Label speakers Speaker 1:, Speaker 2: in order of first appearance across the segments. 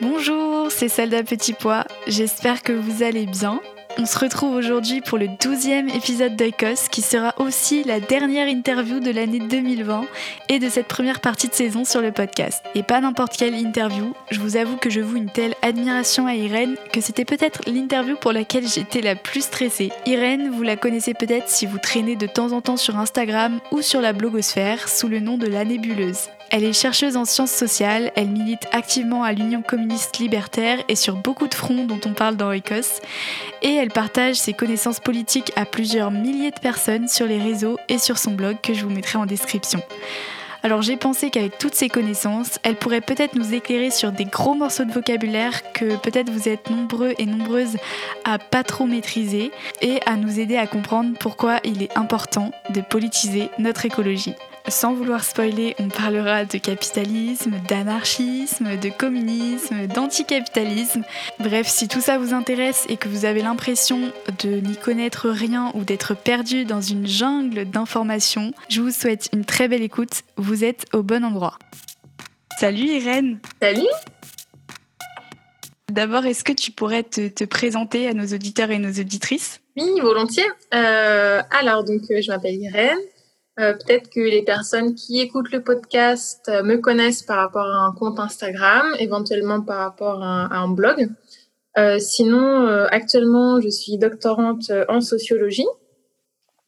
Speaker 1: Bonjour, c'est Salda Petit Pois. J'espère que vous allez bien. On se retrouve aujourd'hui pour le 12e épisode d'Oikos qui sera aussi la dernière interview de l'année 2020 et de cette première partie de saison sur le podcast. Et pas n'importe quelle interview, je vous avoue que je voue une telle admiration à Irène que c'était peut-être l'interview pour laquelle j'étais la plus stressée. Irène, vous la connaissez peut-être si vous traînez de temps en temps sur Instagram ou sur la blogosphère sous le nom de la nébuleuse. Elle est chercheuse en sciences sociales, elle milite activement à l'Union communiste libertaire et sur beaucoup de fronts dont on parle dans Écosse, et elle partage ses connaissances politiques à plusieurs milliers de personnes sur les réseaux et sur son blog que je vous mettrai en description. Alors j'ai pensé qu'avec toutes ces connaissances, elle pourrait peut-être nous éclairer sur des gros morceaux de vocabulaire que peut-être vous êtes nombreux et nombreuses à pas trop maîtriser et à nous aider à comprendre pourquoi il est important de politiser notre écologie. Sans vouloir spoiler, on parlera de capitalisme, d'anarchisme, de communisme, d'anticapitalisme. Bref, si tout ça vous intéresse et que vous avez l'impression de n'y connaître rien ou d'être perdu dans une jungle d'informations, je vous souhaite une très belle écoute. Vous êtes au bon endroit. Salut Irène
Speaker 2: Salut
Speaker 1: D'abord, est-ce que tu pourrais te, présenter à nos auditeurs et nos auditrices?
Speaker 2: Oui, volontiers. Euh, alors, donc, euh, je m'appelle Irène. Euh, peut-être que les personnes qui écoutent le podcast euh, me connaissent par rapport à un compte Instagram, éventuellement par rapport à, un blog. Euh, sinon, actuellement, je suis doctorante en sociologie.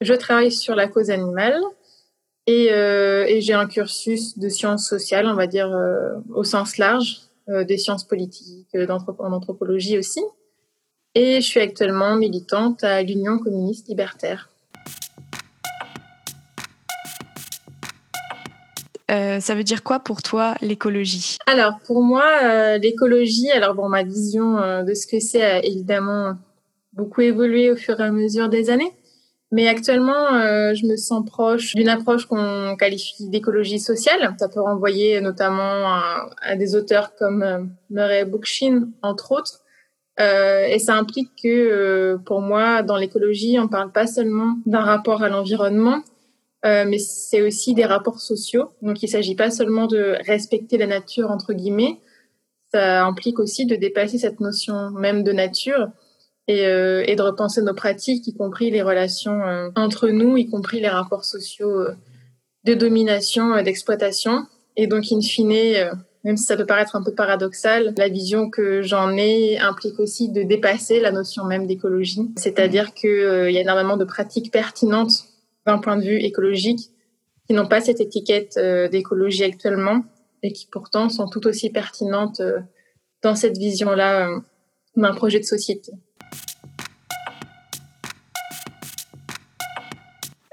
Speaker 2: Je travaille sur la cause animale et, et j'ai un cursus de sciences sociales, on va dire au sens large, des sciences politiques, en anthropologie aussi. Et je suis actuellement militante à l'Union communiste libertaire.
Speaker 1: Euh, ça veut dire quoi pour toi l'écologie?
Speaker 2: Alors pour moi, euh, l'écologie, alors bon, ma vision euh, de ce que c'est a évidemment beaucoup évolué au fur et à mesure des années. Mais actuellement, je me sens proche d'une approche qu'on qualifie d'écologie sociale. Ça peut renvoyer notamment à, des auteurs comme Murray Bookchin, entre autres. et ça implique que, pour moi, dans l'écologie, on parle pas seulement d'un rapport à l'environnement, euh, mais c'est aussi des rapports sociaux. Donc, il ne s'agit pas seulement de respecter la nature, entre guillemets, ça implique aussi de dépasser cette notion même de nature et, euh, de repenser nos pratiques, y compris les relations euh, entre nous, y compris les rapports sociaux de domination, d'exploitation. Et donc, in fine, même si ça peut paraître un peu paradoxal, la vision que j'en ai implique aussi de dépasser la notion même d'écologie. C'est-à-dire qu'il y a énormément de pratiques pertinentes d'un point de vue écologique, qui n'ont pas cette étiquette euh, d'écologie actuellement et qui pourtant sont tout aussi pertinentes euh, dans cette vision-là euh, d'un projet de société.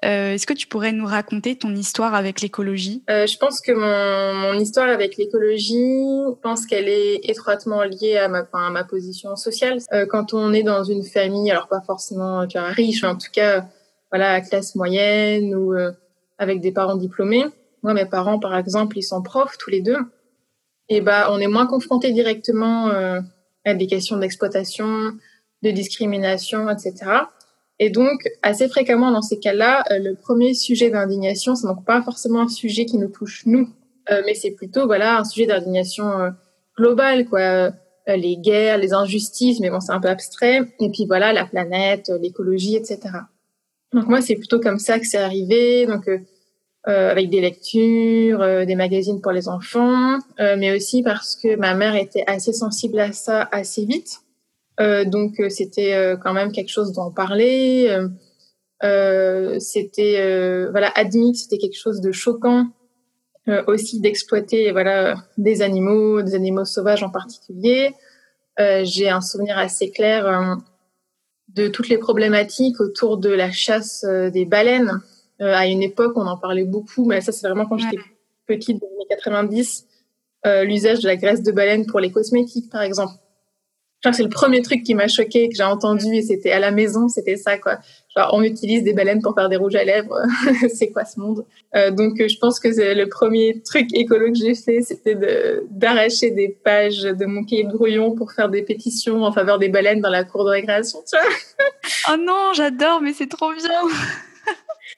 Speaker 1: Est-ce que tu pourrais nous raconter ton histoire avec l'écologie?
Speaker 2: Je pense que mon, mon histoire avec l'écologie, je pense qu'elle est étroitement liée à ma, à ma position sociale. quand on est dans une famille, alors pas forcément tu vois, riche, en tout cas voilà, classe moyenne ou euh, avec des parents diplômés. Moi, mes parents, par exemple, ils sont profs tous les deux. Et bah, on est moins confronté directement euh, à des questions d'exploitation, de discrimination, etc. Et donc, assez fréquemment dans ces cas-là, le premier sujet d'indignation, c'est donc pas forcément un sujet qui nous touche nous, mais c'est plutôt voilà un sujet d'indignation globale, quoi. les guerres, les injustices, mais bon, c'est un peu abstrait. Et puis voilà, la planète, l'écologie, etc. Donc moi, c'est plutôt comme ça que c'est arrivé. Donc euh, avec des lectures, euh, des magazines pour les enfants, euh, mais aussi parce que ma mère était assez sensible à ça assez vite. donc c'était quand même quelque chose d'en parler. c'était voilà admis c'était quelque chose de choquant aussi d'exploiter voilà des animaux, des animaux sauvages en particulier. J'ai un souvenir assez clair de toutes les problématiques autour de la chasse des baleines euh, à une époque, on en parlait beaucoup, mais ça, c'est vraiment quand j'étais petite, dans les années 90, euh, l'usage de la graisse de baleine pour les cosmétiques, par exemple. C'est le premier truc qui m'a choqué, que j'ai entendu, et c'était à la maison, c'était ça, quoi. Genre, on utilise des baleines pour faire des rouges à lèvres. c'est quoi ce monde? Euh, Donc, je pense que c'est le premier truc écolo que j'ai fait, c'était d'arracher des pages de mon cahier de brouillon pour faire des pétitions en faveur des baleines dans la cour de récréation, tu vois.
Speaker 1: oh non, j'adore, mais c'est trop bien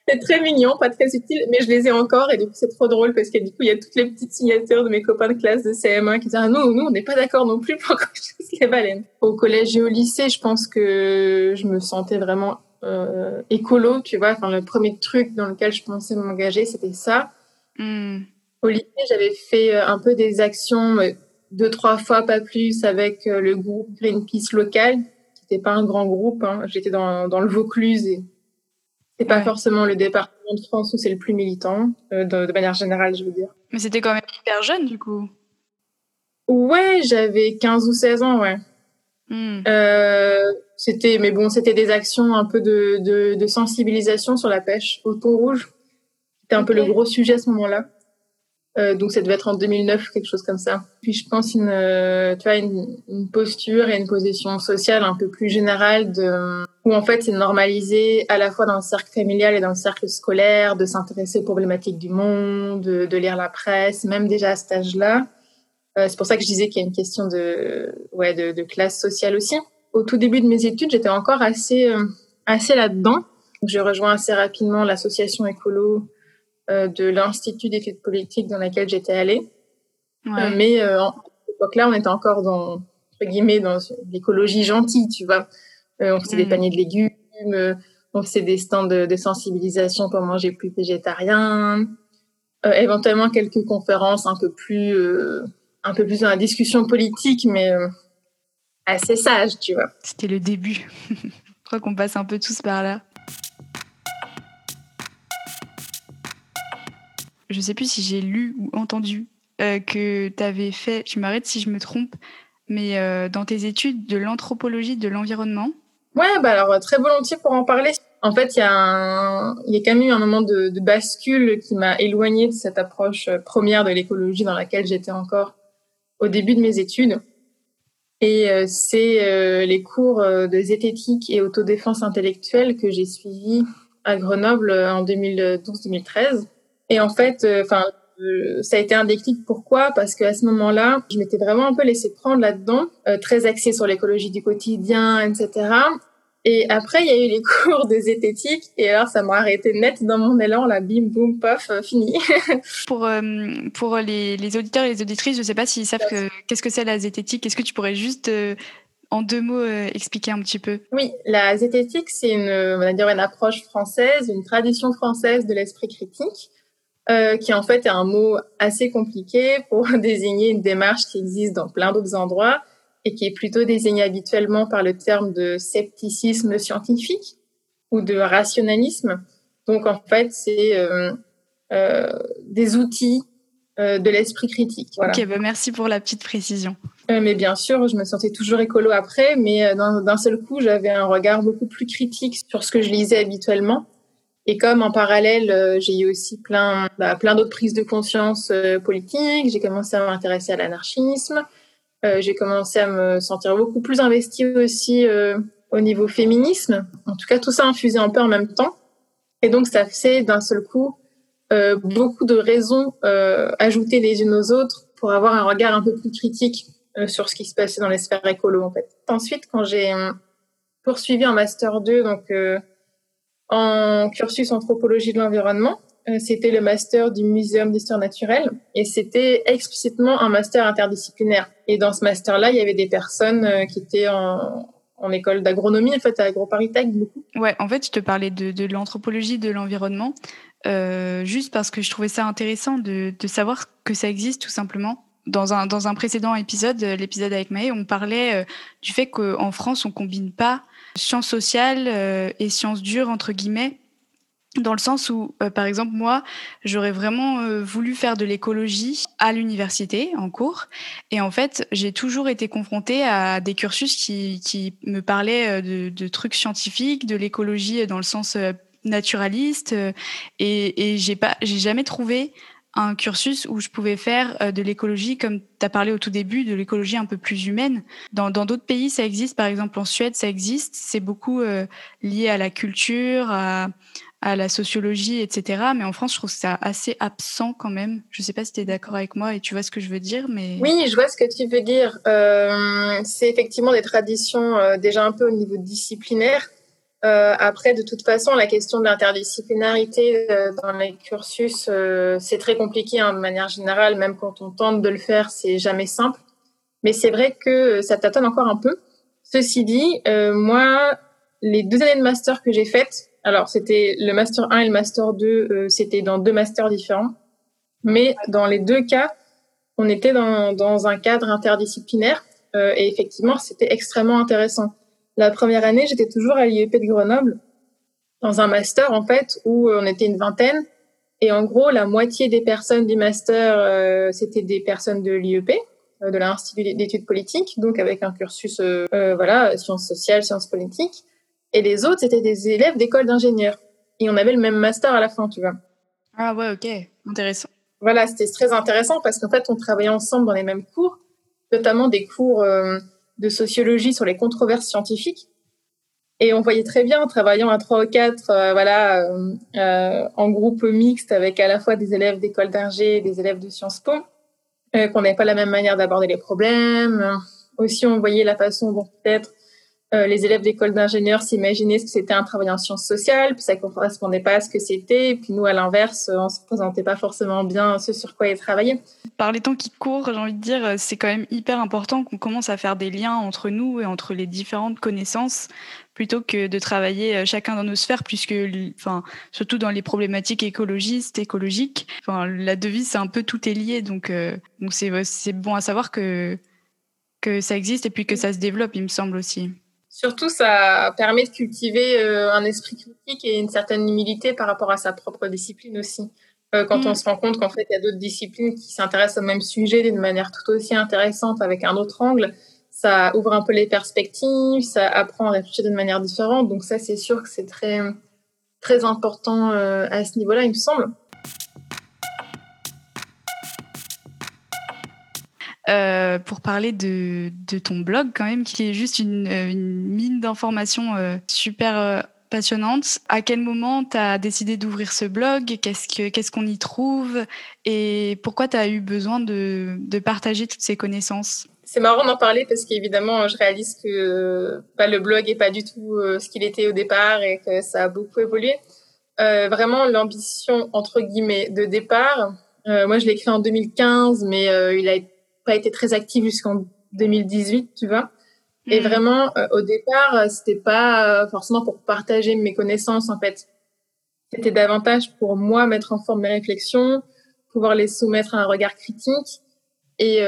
Speaker 2: c'est très mignon, pas très utile, mais je les ai encore et du coup c'est trop drôle parce que du coup il y a toutes les petites signatures de mes copains de classe de CM1 qui disent ah non nous on n'est pas d'accord non plus pour qu'on chasse les baleines. Au collège et au lycée, je pense que je me sentais vraiment euh, écolo, tu vois. Enfin le premier truc dans lequel je pensais m'engager c'était ça. Hmm. Au lycée j'avais fait euh, un peu des actions deux trois fois pas plus avec euh, le groupe Greenpeace local. C'était pas un grand groupe, hein. j'étais dans, dans le Vaucluse et c'est pas forcément le département de France où c'est le plus militant, euh, de, manière générale, je veux dire.
Speaker 1: Mais c'était quand même hyper jeune, du coup.
Speaker 2: Ouais, j'avais 15 ou 16 ans, ouais. Hmm. Euh, c'était, mais bon, c'était des actions un peu de, de, de, sensibilisation sur la pêche au thon rouge. C'était un peu le gros sujet à ce moment-là. Euh, donc ça devait être en 2009, quelque chose comme ça. Puis je pense une, euh, tu vois, une, une, posture et une position sociale un peu plus générale de, où en fait c'est normalisé à la fois dans le cercle familial et dans le cercle scolaire de s'intéresser aux problématiques du monde, de, de, lire la presse, même déjà à cet âge-là. Euh, c'est pour ça que je disais qu'il y a une question de, ouais, de, de, classe sociale aussi. Au tout début de mes études, j'étais encore assez, euh, assez là-dedans. J'ai rejoint assez rapidement l'association écolo de l'Institut d'études politiques dans laquelle j'étais allée. Euh, mais euh, à cette époque-là, on était encore dans, entre guillemets, dans l'écologie gentille, tu vois. on faisait des mm. paniers de légumes, on faisait des stands de, sensibilisation pour manger plus végétarien, éventuellement quelques conférences un peu plus, un peu plus dans la discussion politique, mais assez sage, tu vois.
Speaker 1: C'était le début. Je crois qu'on passe un peu tous par là. Je sais plus si j'ai lu ou entendu euh, que tu avais fait, tu m'arrêtes si je me trompe, mais euh, dans tes études de l'anthropologie de l'environnement.
Speaker 2: Ouais, bah alors très volontiers pour en parler. En fait, il y a un, y a quand même eu un moment de, bascule qui m'a éloigné de cette approche euh, première de l'écologie dans laquelle j'étais encore au début de mes études. Et c'est les cours de zététique et autodéfense intellectuelle que j'ai suivis à Grenoble en 2012-2013 et en fait, euh, enfin, euh, ça a été un déclic. Pourquoi? Parce qu'à ce moment-là, je m'étais vraiment un peu laissée prendre là-dedans, euh, très axée sur l'écologie du quotidien, etc. Et après, il y a eu les cours de zététique, et alors ça m'a arrêté net dans mon élan, la bim, boum, pof, fini.
Speaker 1: pour pour les, les, auditeurs et les auditrices, je ne sais pas s'ils savent que, qu'est-ce que c'est la zététique. Est-ce que tu pourrais juste en deux mots expliquer un petit peu?
Speaker 2: Oui, la zététique, c'est une, on va dire une approche française, une tradition française de l'esprit critique euh, qui en fait est un mot assez compliqué pour désigner une démarche qui existe dans plein d'autres endroits et qui est plutôt désignée habituellement par le terme de scepticisme scientifique ou de rationalisme. Donc en fait, c'est euh, euh, des outils euh, de l'esprit critique.
Speaker 1: Voilà. Ok, bah merci pour la petite précision.
Speaker 2: Euh, mais bien sûr, je me sentais toujours écolo après, mais d'un seul coup, j'avais un regard beaucoup plus critique sur ce que je lisais habituellement. Et comme en parallèle, euh, j'ai eu aussi plein, bah, plein d'autres prises de conscience euh, politiques, j'ai commencé à m'intéresser à l'anarchisme, euh, j'ai commencé à me sentir beaucoup plus investie aussi au niveau féminisme. En tout cas, tout ça infusé un peu en même temps. Et donc, ça fait d'un seul coup beaucoup de raisons ajoutées les unes aux autres pour avoir un regard un peu plus critique sur ce qui se passait dans les sphères écolo, en fait. Ensuite, quand j'ai poursuivi en master 2, donc en cursus anthropologie de l'environnement. Euh, c'était le master du Muséum d'histoire naturelle et c'était explicitement un master interdisciplinaire. Et dans ce master-là, il y avait des personnes euh, qui étaient en, école d'agronomie, en fait, à AgroParisTech, beaucoup.
Speaker 1: Ouais, en fait, je te parlais de, l'anthropologie de l'environnement, euh, juste parce que je trouvais ça intéressant de, de savoir que ça existe tout simplement. Dans un, dans un précédent épisode, l'épisode avec Maë, on parlait du fait qu'en France, on combine pas sciences sociales et sciences dures, entre guillemets, dans le sens où, euh, par exemple, moi, j'aurais vraiment euh, voulu faire de l'écologie à l'université, en cours. Et en fait, j'ai toujours été confrontée à des cursus qui, qui me parlaient euh, de, trucs scientifiques, de l'écologie dans le sens naturaliste. et et j'ai jamais trouvé un cursus où je pouvais faire de l'écologie, comme tu as parlé au tout début, de l'écologie un peu plus humaine. Dans d'autres pays, ça existe. Par exemple, en Suède, ça existe. C'est beaucoup lié à la culture, à, à la sociologie, etc. Mais en France, je trouve ça assez absent quand même. Je ne sais pas si tu es d'accord avec moi et tu vois ce que je veux dire, mais...
Speaker 2: Oui, je vois ce que tu veux dire. Euh, c'est effectivement des traditions euh, déjà un peu au niveau disciplinaire. Euh, après, de toute façon, la question de l'interdisciplinarité euh, dans les cursus, euh, c'est très compliqué hein, de manière générale. Même quand on tente de le faire, c'est jamais simple. Mais c'est vrai que ça tâtonne encore un peu. Ceci dit, moi, les deux années de master que j'ai faites, alors, c'était le Master 1 et le Master 2, euh, c'était dans deux masters différents. Mais dans les deux cas, on était dans, dans un cadre interdisciplinaire. Euh, et effectivement, c'était extrêmement intéressant. La première année, j'étais toujours à l'IEP de Grenoble, dans un master, en fait, où on était une vingtaine. Et en gros, la moitié des personnes du master, euh, c'était des personnes de l'IEP, euh, de l'Institut d'études politiques, donc avec un cursus, euh, voilà, sciences sociales, sciences politiques. Et les autres, c'était des élèves d'école d'ingénieurs. Et on avait le même master à la fin, tu vois.
Speaker 1: Ah ouais, ok. Intéressant.
Speaker 2: Voilà, c'était très intéressant parce qu'en fait, on travaillait ensemble dans les mêmes cours, notamment des cours euh, de sociologie sur les controverses scientifiques. Et on voyait très bien, en travaillant à trois ou quatre, euh, voilà, euh, euh, en groupe mixte avec à la fois des élèves d'école d'ingé et des élèves de Sciences Po, qu'on n'avait pas la même manière d'aborder les problèmes. Aussi, on voyait la façon dont peut-être euh, les élèves d'école d'ingénieurs s'imaginaient ce que c'était un travail en sciences sociales, puis ça correspondait pas à ce que c'était. Et puis nous, à l'inverse, on se présentait pas forcément bien ce sur quoi ils travaillaient.
Speaker 1: Par les temps qui courent, j'ai envie de dire, c'est quand même hyper important qu'on commence à faire des liens entre nous et entre les différentes connaissances plutôt que de travailler euh, chacun dans nos sphères, puisque, enfin, surtout dans les problématiques écologistes, écologiques, enfin, la devise, c'est un peu tout est lié, donc, euh, donc c'est, c'est bon à savoir que, que ça existe et puis que ça se développe, il me semble aussi.
Speaker 2: Surtout, ça permet de cultiver euh, un esprit critique et une certaine humilité par rapport à sa propre discipline aussi. Euh, quand mm. on se rend compte qu'en fait, il y a d'autres disciplines qui s'intéressent au même sujet d'une manière tout aussi intéressante avec un autre angle, ça ouvre un peu les perspectives, ça apprend à réfléchir d'une manière différente. Donc ça, c'est sûr que c'est très, très important euh, à ce niveau-là, il me semble.
Speaker 1: Euh, pour parler de, de, ton blog quand même, qui est juste une, euh, une mine d'informations euh, super euh, passionnante. À quel moment tu as décidé d'ouvrir ce blog? Qu'est-ce qu'on qu'est-ce qu'on y trouve? Et pourquoi tu as eu besoin de, de partager toutes ces connaissances?
Speaker 2: C'est marrant d'en parler parce qu'évidemment, je réalise que bah, le blog est pas du tout ce qu'il était au départ et que ça a beaucoup évolué. Euh, vraiment, l'ambition entre guillemets de départ. Euh, moi, je l'ai écrit en 2015, mais il a été pas été très active jusqu'en 2018, tu vois. Et mm. vraiment, euh, au départ, euh, c'était pas euh, forcément pour partager mes connaissances, en fait. C'était davantage pour moi mettre en forme mes réflexions, pouvoir les soumettre à un regard critique, et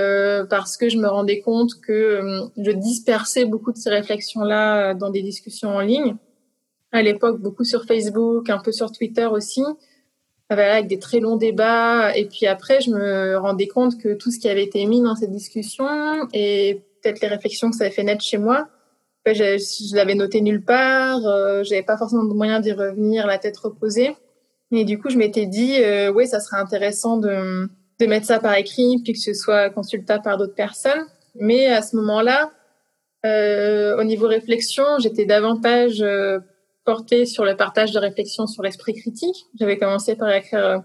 Speaker 2: parce que je me rendais compte que je dispersais beaucoup de ces réflexions-là dans des discussions en ligne. À l'époque, beaucoup sur Facebook, un peu sur Twitter aussi avec des très longs débats. Et puis après, je me rendais compte que tout ce qui avait été mis dans cette discussion et peut-être les réflexions que ça avait fait naître chez moi, ben, je, je l'avais noté nulle part. Euh, J'avais pas forcément de moyen d'y revenir, la tête reposée. Et du coup, je m'étais dit, euh, oui, ça serait intéressant de, de mettre ça par écrit, puis que ce soit consultable par d'autres personnes. Mais à ce moment-là, euh, au niveau réflexion, j'étais davantage porté sur le partage de réflexions sur l'esprit critique. J'avais commencé par écrire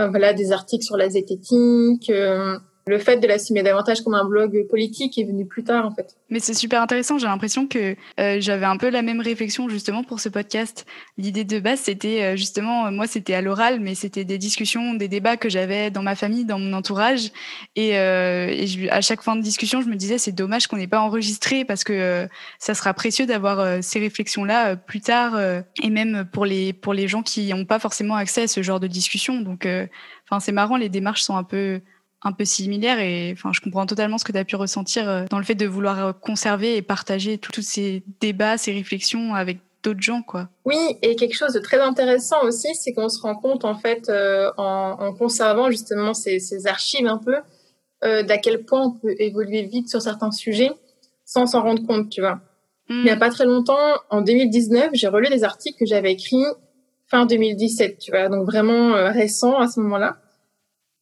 Speaker 2: euh, voilà, des articles sur la zététique, euh, le fait de l'assumer davantage comme un blog politique est venu plus tard en fait.
Speaker 1: Mais c'est super intéressant, j'ai l'impression que euh, j'avais un peu la même réflexion justement pour ce podcast. L'idée de base c'était euh, justement, moi c'était à l'oral, mais c'était des discussions, des débats que j'avais dans ma famille, dans mon entourage. Et, euh, et je, à chaque fin de discussion, je me disais c'est dommage qu'on n'ait pas enregistré parce que ça sera précieux d'avoir ces réflexions-là plus tard et même pour les, pour les gens qui n'ont pas forcément accès à ce genre de discussion. Donc enfin c'est marrant, les démarches sont un peu un peu similaire et enfin je comprends totalement ce que tu as pu ressentir euh, dans le fait de vouloir euh, conserver et partager tous ces débats, ces réflexions avec d'autres gens quoi.
Speaker 2: Oui, et quelque chose de très intéressant aussi, c'est qu'on se rend compte en fait euh, en, conservant justement ces, archives un peu d'à quel point on peut évoluer vite sur certains sujets sans s'en rendre compte, tu vois. Il n'y a hmm. pas très longtemps, en 2019, j'ai relu des articles que j'avais écrits fin 2017, tu vois, donc vraiment récent à ce moment-là.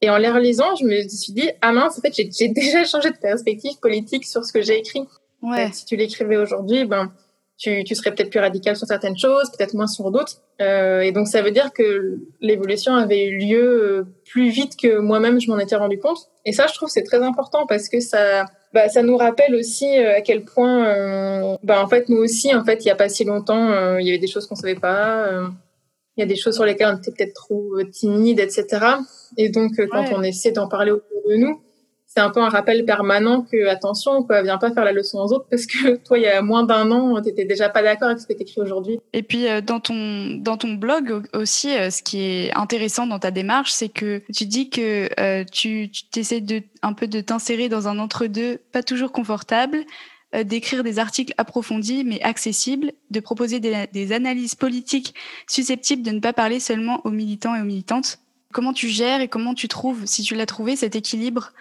Speaker 2: Et en les relisant, je me suis dit, ah mince, en fait, j'ai déjà changé de perspective politique sur ce que j'ai écrit. Ouais. si tu l'écrivais aujourd'hui, ben, tu, tu serais peut-être plus radical sur certaines choses, peut-être moins sur d'autres. Euh, et donc, ça veut dire que l'évolution avait eu lieu euh, plus vite que moi-même, je m'en étais rendu compte. Et ça, je trouve, c'est très important parce que ça, bah, ça nous rappelle aussi euh, à quel point, euh, bah, en fait, nous aussi, en fait, il y a pas si longtemps, il y avait des choses qu'on savait pas il y a des choses sur lesquelles on était peut-être trop euh, timide, etc. Et donc, euh, quand on essaie d'en parler autour de nous, c'est un peu un rappel permanent que attention, quoi, viens pas faire la leçon aux autres parce que toi, il y a moins d'un an, t'étais déjà pas d'accord avec ce que t'écris aujourd'hui.
Speaker 1: Et puis euh, dans ton dans ton blog aussi, ce qui est intéressant dans ta démarche, c'est que tu dis que tu tu essaies de un peu de t'insérer dans un entre deux, pas toujours confortable, euh, d'écrire des articles approfondis mais accessibles, de proposer des, analyses politiques susceptibles de ne pas parler seulement aux militants et aux militantes. Comment tu gères et comment tu trouves, si tu l'as trouvé, cet équilibre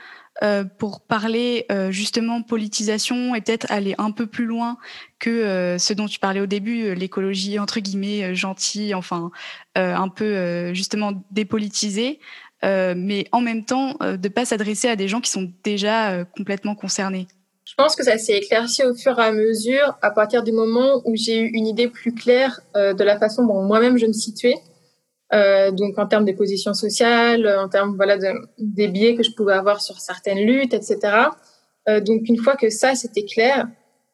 Speaker 1: euh, pour parler euh, justement politisation et peut-être aller un peu plus loin que ce dont tu parlais au début, l'écologie entre guillemets gentille, enfin un peu justement dépolitisée, mais en même temps de pas s'adresser à des gens qui sont déjà complètement concernés.
Speaker 2: Je pense que ça s'est éclairci au fur et à mesure, à partir du moment où j'ai eu une idée plus claire euh, de la façon dont moi-même je me situais. Euh, donc en termes de positions sociales, en termes voilà de, des biais que je pouvais avoir sur certaines luttes, etc. Euh, donc une fois que ça c'était clair,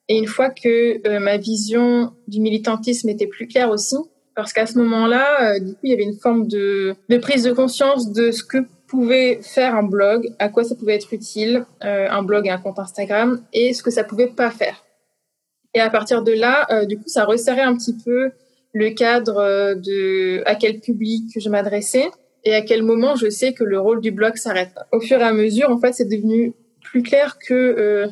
Speaker 2: et une fois que euh, ma vision du militantisme était plus claire aussi, parce qu'à ce moment-là, euh, du coup, il y avait une forme de, de prise de conscience de ce que pouvait faire un blog, à quoi ça pouvait être utile, euh, un blog et un compte Instagram, et ce que ça pouvait pas faire. Et à partir de là, euh, du coup, ça resserrait un petit peu le cadre euh, de à quel public je m'adressais et à quel moment je sais que le rôle du blog s'arrête. Au fur et à mesure, en fait, c'est devenu plus clair que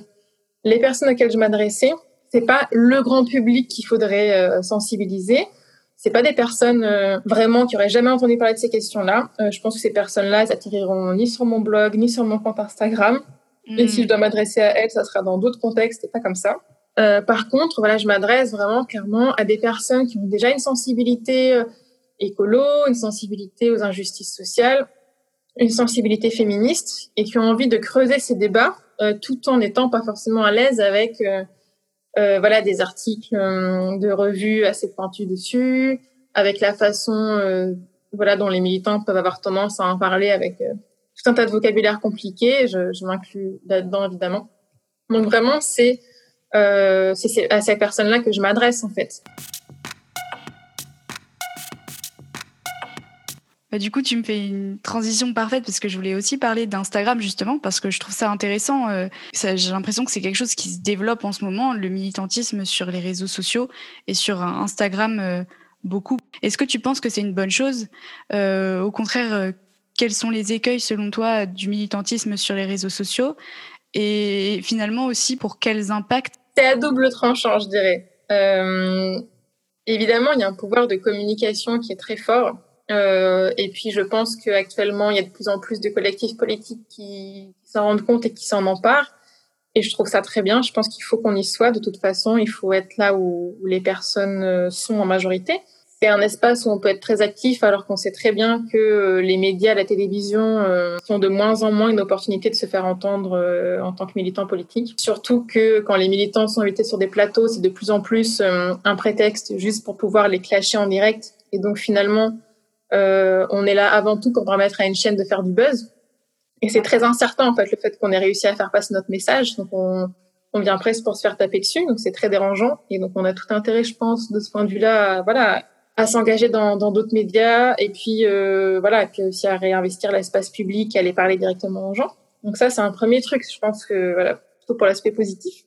Speaker 2: les personnes auxquelles je m'adressais, c'est pas le grand public qu'il faudrait sensibiliser, c'est pas des personnes euh, vraiment qui auraient jamais entendu parler de ces questions-là. Euh, je pense que ces personnes-là, elles atterriront ni sur mon blog, ni sur mon compte Instagram. Et si je dois m'adresser à elles, ça sera dans d'autres contextes et pas comme ça. Euh, par contre, voilà, je m'adresse vraiment clairement à des personnes qui ont déjà une sensibilité euh, écolo, une sensibilité aux injustices sociales, une sensibilité féministe et qui ont envie de creuser ces débats tout en n'étant pas forcément à l'aise avec euh, voilà des articles euh, de revues assez pointus dessus, avec la façon euh, voilà dont les militants peuvent avoir tendance à en parler avec tout un tas de vocabulaire compliqué. Je, je m'inclus là-dedans évidemment. Donc vraiment c'est c'est à ces personnes-là que je m'adresse en fait.
Speaker 1: Bah, du coup, tu me fais une transition parfaite parce que je voulais aussi parler d'Instagram justement parce que je trouve ça intéressant. Euh, j'ai l'impression que c'est quelque chose qui se développe en ce moment, le militantisme sur les réseaux sociaux et sur Instagram euh, beaucoup. Est-ce que tu penses que c'est une bonne chose? Euh, Au contraire, quels sont les écueils selon toi du militantisme sur les réseaux sociaux? Et finalement aussi pour quels impacts?
Speaker 2: C'est à double tranchant, je dirais. évidemment, il y a un pouvoir de communication qui est très fort euh, et puis je pense qu'actuellement, il y a de plus en plus de collectifs politiques qui, s'en rendent compte et qui s'en emparent. Et je trouve ça très bien. Je pense qu'il faut qu'on y soit. De toute façon, il faut être là où, les personnes euh, sont en majorité. C'est un espace où on peut être très actif alors qu'on sait très bien que euh, les médias, la télévision sont de moins en moins une opportunité de se faire entendre en tant que militant politique. Surtout que quand les militants sont invités sur des plateaux, c'est de plus en plus un prétexte juste pour pouvoir les clasher en direct. Et donc finalement, euh, on est là avant tout pour permettre à une chaîne de faire du buzz. Et c'est très incertain, en fait, le fait qu'on ait réussi à faire passer notre message. Donc, on, on vient presque pour se faire taper dessus. Donc, c'est très dérangeant. Et donc, on a tout intérêt, je pense, de ce point de vue-là, voilà, à s'engager dans d'autres médias et puis euh, voilà puis aussi à réinvestir l'espace public à aller parler directement aux gens donc ça c'est un premier truc je pense que voilà plutôt pour l'aspect positif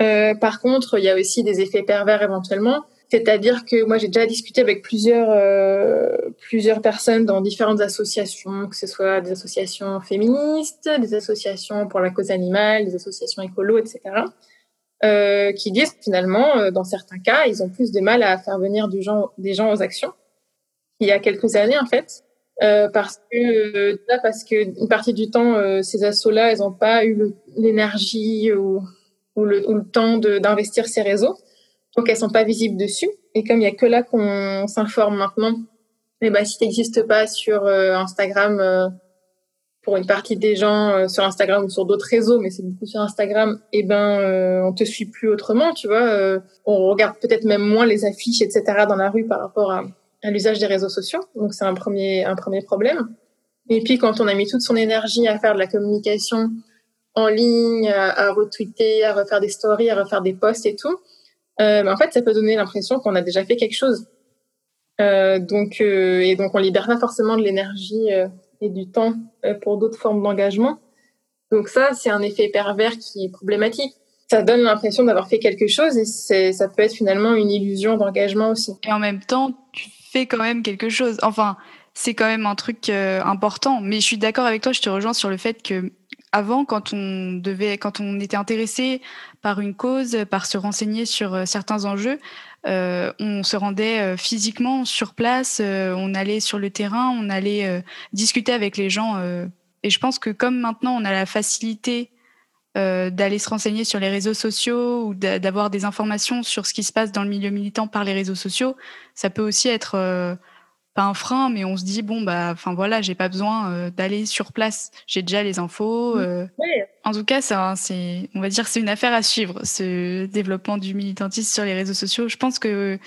Speaker 2: euh, par contre il y a aussi des effets pervers éventuellement c'est-à-dire que moi j'ai déjà discuté avec plusieurs euh, plusieurs personnes dans différentes associations que ce soit des associations féministes des associations pour la cause animale des associations écolo etc euh, qui disent finalement, euh, dans certains cas, ils ont plus de mal à faire venir du des gens aux actions. Il y a quelques années, en fait, euh, parce que là, parce que une partie du temps, euh, ces assos-là, elles n'ont pas eu l'énergie ou, ou, le, ou, le, temps d'investir ces réseaux, donc elles sont pas visibles dessus. Et comme il y a que là qu'on s'informe maintenant, et eh ben si n'existes pas sur Instagram pour une partie des gens euh, sur Instagram ou sur d'autres réseaux, mais c'est beaucoup sur Instagram, et eh ben euh, on te suit plus autrement, tu vois. Euh, on regarde peut-être même moins les affiches, etc. dans la rue par rapport à l'usage des réseaux sociaux. Donc c'est un premier un premier problème. Et puis quand on a mis toute son énergie à faire de la communication en ligne, à, retweeter, à refaire des stories, à refaire des posts et tout, ben, en fait ça peut donner l'impression qu'on a déjà fait quelque chose. donc et donc on libère pas forcément de l'énergie et du temps euh, pour d'autres formes d'engagement. Donc ça, c'est un effet pervers qui est problématique. Ça donne l'impression d'avoir fait quelque chose et ça peut être finalement une illusion d'engagement aussi.
Speaker 1: Et en même temps, tu fais quand même quelque chose. Enfin, c'est quand même un truc euh, important. Mais je suis d'accord avec toi, je te rejoins sur le fait que avant, quand on devait, quand on était intéressé par une cause, par se renseigner sur euh, certains enjeux, euh, on se rendait euh, physiquement sur place, on allait sur le terrain, on allait discuter avec les gens. et je pense que comme maintenant on a la facilité d'aller se renseigner sur les réseaux sociaux ou d'avoir des informations sur ce qui se passe dans le milieu militant par les réseaux sociaux, ça peut aussi être pas un frein, mais on se dit bon bah, enfin voilà, j'ai pas besoin euh, d'aller sur place, j'ai déjà les infos. Mmh. Euh. En tout cas, c'est, on va dire, c'est une affaire à suivre ce développement du militantisme sur les réseaux sociaux. Je pense que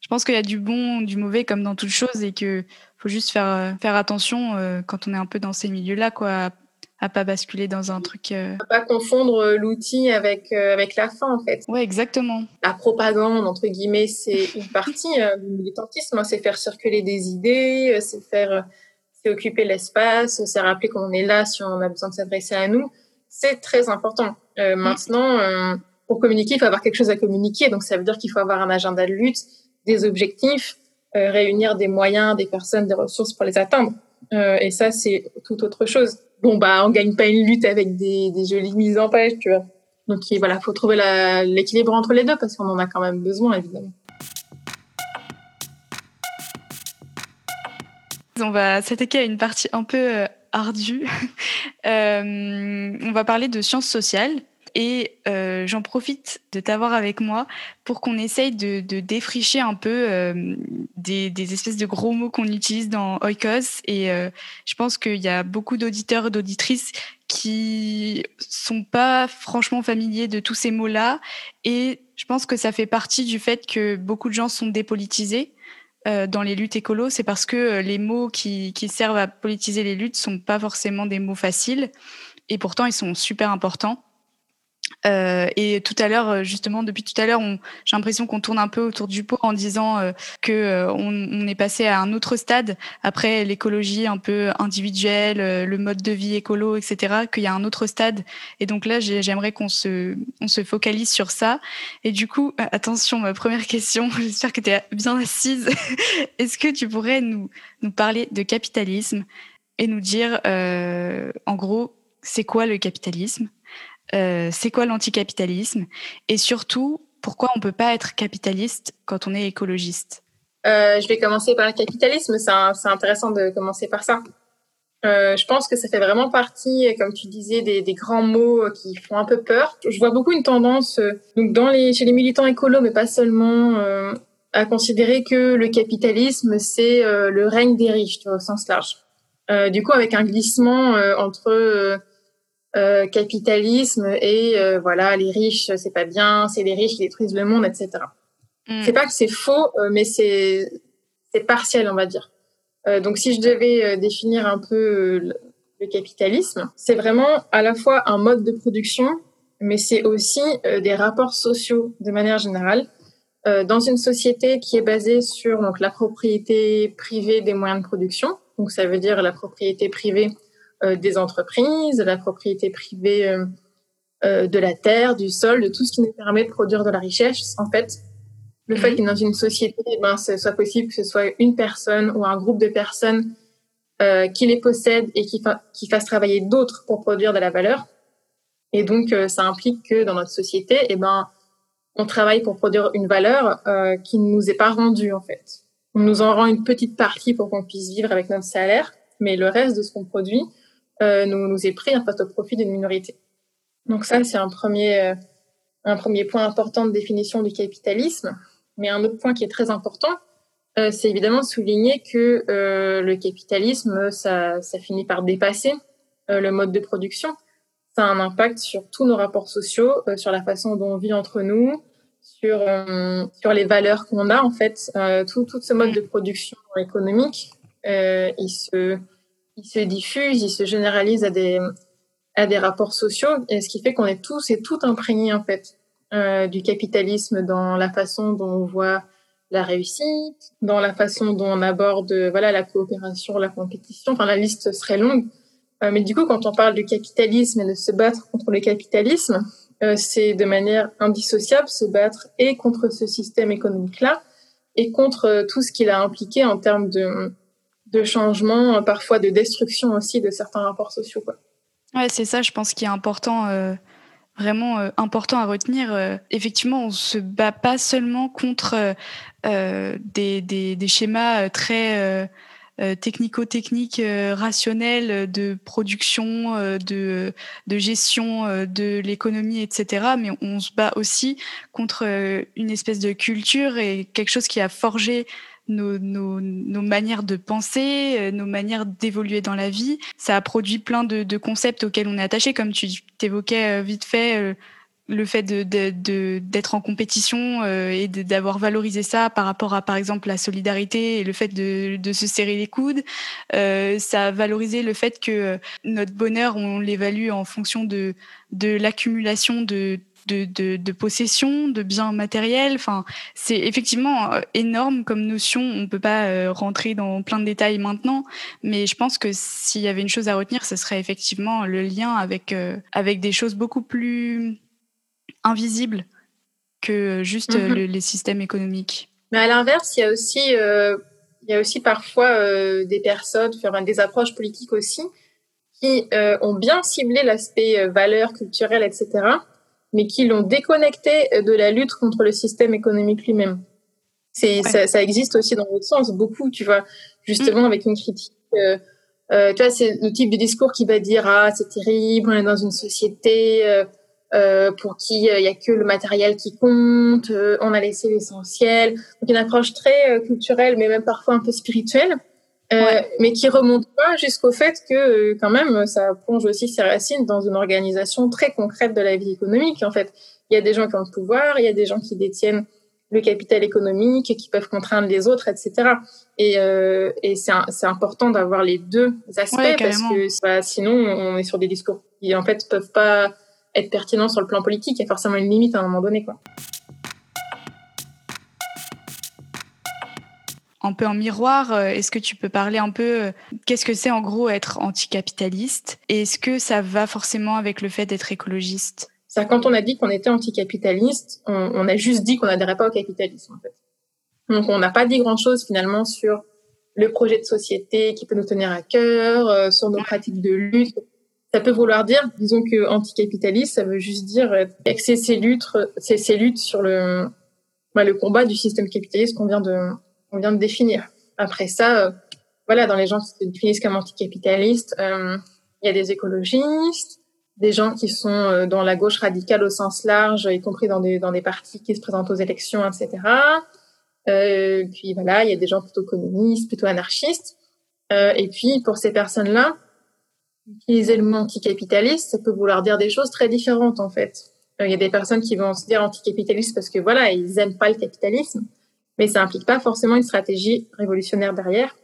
Speaker 1: je pense qu'il y a du bon, du mauvais comme dans toute chose et que faut juste faire faire attention euh, quand on est un peu dans ces milieux-là, quoi, à pas basculer dans un truc. Euh...
Speaker 2: Pas confondre euh, l'outil avec euh, avec la fin en fait.
Speaker 1: Ouais, exactement.
Speaker 2: La propagande entre guillemets, c'est une partie euh, du militantisme, hein. c'est faire circuler des idées, c'est faire, c'est occuper l'espace, c'est rappeler qu'on est là si on a besoin de s'adresser à nous. C'est très important. Mm. Maintenant, pour communiquer, il faut avoir quelque chose à communiquer, donc ça veut dire qu'il faut avoir un agenda de lutte, des objectifs, réunir des moyens, des personnes, des ressources pour les atteindre. et ça, c'est tout autre chose bon bah on gagne pas une lutte avec des, des jolies mises en page, tu vois. Donc voilà, faut trouver l'équilibre entre les deux parce qu'on en a quand même besoin évidemment.
Speaker 1: On va s'attaquer à une partie un peu euh, ardue. euh, on va parler de sciences sociales. Et euh, j'en profite de t'avoir avec moi pour qu'on essaye de, de, défricher un peu euh, des, des, espèces de gros mots qu'on utilise dans Oikos. Et euh, je pense qu'il y a beaucoup d'auditeurs et d'auditrices qui sont pas franchement familiers de tous ces mots-là. Et je pense que ça fait partie du fait que beaucoup de gens sont dépolitisés euh, dans les luttes écolo. C'est parce que euh, les mots qui, qui servent à politiser les luttes sont pas forcément des mots faciles. Et pourtant, ils sont super importants. Euh, et tout à l'heure, euh, justement, depuis tout à l'heure, j'ai l'impression qu'on tourne un peu autour du pot en disant euh, que euh, on, on, est passé à un autre stade après l'écologie un peu individuelle, euh, le mode de vie écolo, etc. Qu'il y a un autre stade. Et donc là, j'aimerais qu'on se, on se focalise sur ça. Et du coup, attention, ma première question. J'espère que tu es bien assise. Est-ce que tu pourrais nous nous parler de capitalisme et nous dire, en gros, c'est quoi le capitalisme? Euh, c'est quoi l'anticapitalisme et surtout pourquoi on peut pas être capitaliste quand on est écologiste?
Speaker 2: Euh, Je vais commencer par le capitalisme, c'est intéressant de commencer par ça. Euh, je pense que ça fait vraiment partie, comme tu disais, des, des, grands mots qui font un peu peur. Je vois beaucoup une tendance, euh, donc dans les, chez les militants écolos, mais pas seulement, euh, à considérer que le capitalisme c'est le règne des riches, au sens large. du coup, avec un glissement entre euh, capitalisme et euh, voilà les riches c'est pas bien c'est les riches qui détruisent le monde etc mm. c'est pas que c'est faux euh, mais c'est c'est partiel on va dire donc si je devais définir un peu le capitalisme, c'est vraiment à la fois un mode de production, mais c'est aussi des rapports sociaux de manière générale. Euh, dans une société qui est basée sur donc, la propriété privée des moyens de production, donc ça veut dire la propriété privée des entreprises, la propriété privée de la terre, du sol, de tout ce qui nous permet de produire de la richesse, en fait, le fait mhm. que dans une société, eh ben, ce soit possible que ce soit une personne ou un groupe de personnes euh, qui les possède et qui, fa qui fasse travailler d'autres pour produire de la valeur. Et donc, euh, ça implique que dans notre société, eh ben, on travaille pour produire une valeur euh, qui ne nous est pas rendue, en fait. On nous en rend une petite partie pour qu'on puisse vivre avec notre salaire, mais le reste de ce qu'on produit euh, nous, nous est pris en fait au profit d'une minorité. Donc ça, c'est un premier, euh, un premier point important de définition du capitalisme. Mais un autre point qui est très important, euh, c'est évidemment souligner que euh, le capitalisme, ça, ça, finit par dépasser euh, le mode de production. Ça a un impact sur tous nos rapports sociaux, euh, sur la façon dont on vit entre nous, sur, euh, sur les valeurs qu'on a en fait. tout, tout ce mode de production économique, il, se, il se diffuse, il se généralise à des, à des rapports sociaux, et ce qui fait qu'on est tous et tout imprégnés en fait du capitalisme dans la façon dont on voit la réussite, dans la façon dont on aborde voilà la coopération, la compétition. Enfin, la liste serait longue. Euh, mais du coup, quand on parle du capitalisme et de se battre contre le capitalisme, euh, c'est de manière indissociable se battre et contre ce système économique-là et contre euh, tout ce qu'il a impliqué en termes de, de changement, parfois de destruction aussi de certains rapports sociaux. Quoi.
Speaker 1: Ouais, c'est ça, je pense, qui est important vraiment euh, important à retenir. Euh, effectivement, on se bat pas seulement contre euh, des, des, des, schémas très technico-techniques, rationnels de production, de, de gestion de l'économie, etc. Mais on se bat aussi contre une espèce de culture et quelque chose qui a forgé nos, manières de penser, euh, nos manières d'évoluer dans la vie. Ça a produit plein de, concepts auxquels on est attaché, comme tu t'évoquais euh, vite fait euh, le fait d'être en compétition et d'avoir valorisé ça par rapport à, par exemple, la solidarité et le fait de, se serrer les coudes. Ça a valorisé le fait que notre bonheur, on l'évalue en fonction de l'accumulation de de, de, de, possession, de biens matériels. Enfin, c'est effectivement euh, énorme comme notion. On ne peut pas euh, rentrer dans plein de détails maintenant, mais je pense que s'il y avait une chose à retenir, ce serait effectivement le lien avec, euh, avec des choses beaucoup plus invisibles que juste mhm. les systèmes économiques.
Speaker 2: Mais à l'inverse, il y a aussi, il y a aussi parfois des personnes, enfin, des approches politiques aussi, qui ont bien ciblé l'aspect valeur culturelle, etc mais qui l'ont déconnecté de la lutte contre le système économique lui-même. C'est ça, ça, existe aussi dans l'autre sens, beaucoup, tu vois, justement mm. avec une critique. Euh, euh, tu vois, c'est le type de discours qui va dire ah c'est terrible, on est dans une société euh, euh pour qui euh, il y a que le matériel qui compte, euh, on a laissé l'essentiel. Donc une approche très culturelle, mais même parfois un peu spirituelle. Euh, mais qui remonte pas jusqu'au fait que euh, quand même ça plonge aussi ses racines dans une organisation très concrète de la vie économique. En fait, il y a des gens qui ont le pouvoir, il y a des gens qui détiennent le capital économique, qui peuvent contraindre les autres, etc. Et, euh, et c'est important d'avoir les deux aspects parce que bah, sinon on est sur des discours qui en fait peuvent pas être pertinents sur le plan politique. Il y a forcément une limite à un moment donné, quoi.
Speaker 1: Un peu en miroir. Euh, est-ce que tu peux parler un peu euh, qu'est-ce que c'est en gros être anticapitaliste? Et est-ce que ça va forcément avec le fait d'être écologiste?
Speaker 2: Quand on a dit qu'on était anticapitaliste, on, a juste dit qu'on n'adhérait pas au capitalisme en fait. Donc on n'a pas dit grand-chose finalement sur le projet de société qui peut nous tenir à cœur, euh, sur nos pratiques de lutte. Ça peut vouloir dire, disons que anticapitaliste, ça veut juste dire axer ses luttes, ses, luttes sur le, bah, le combat du système capitaliste qu'on vient de, on vient de définir. Après ça, euh, voilà, dans les gens qui se définissent comme anticapitalistes, euh, il y a des écologistes, des gens qui sont euh, dans la gauche radicale au sens large, y compris dans des, dans des partis qui se présentent aux élections, etc. Euh, puis voilà, il y a des gens plutôt communistes, plutôt anarchistes. Euh, et puis pour ces personnes-là, utiliser le mot anticapitaliste, ça peut vouloir dire des choses très différentes en fait. Il y a des personnes qui vont se dire anticapitalistes parce que voilà, ils aiment pas le capitalisme mais ça implique pas forcément une stratégie révolutionnaire derrière.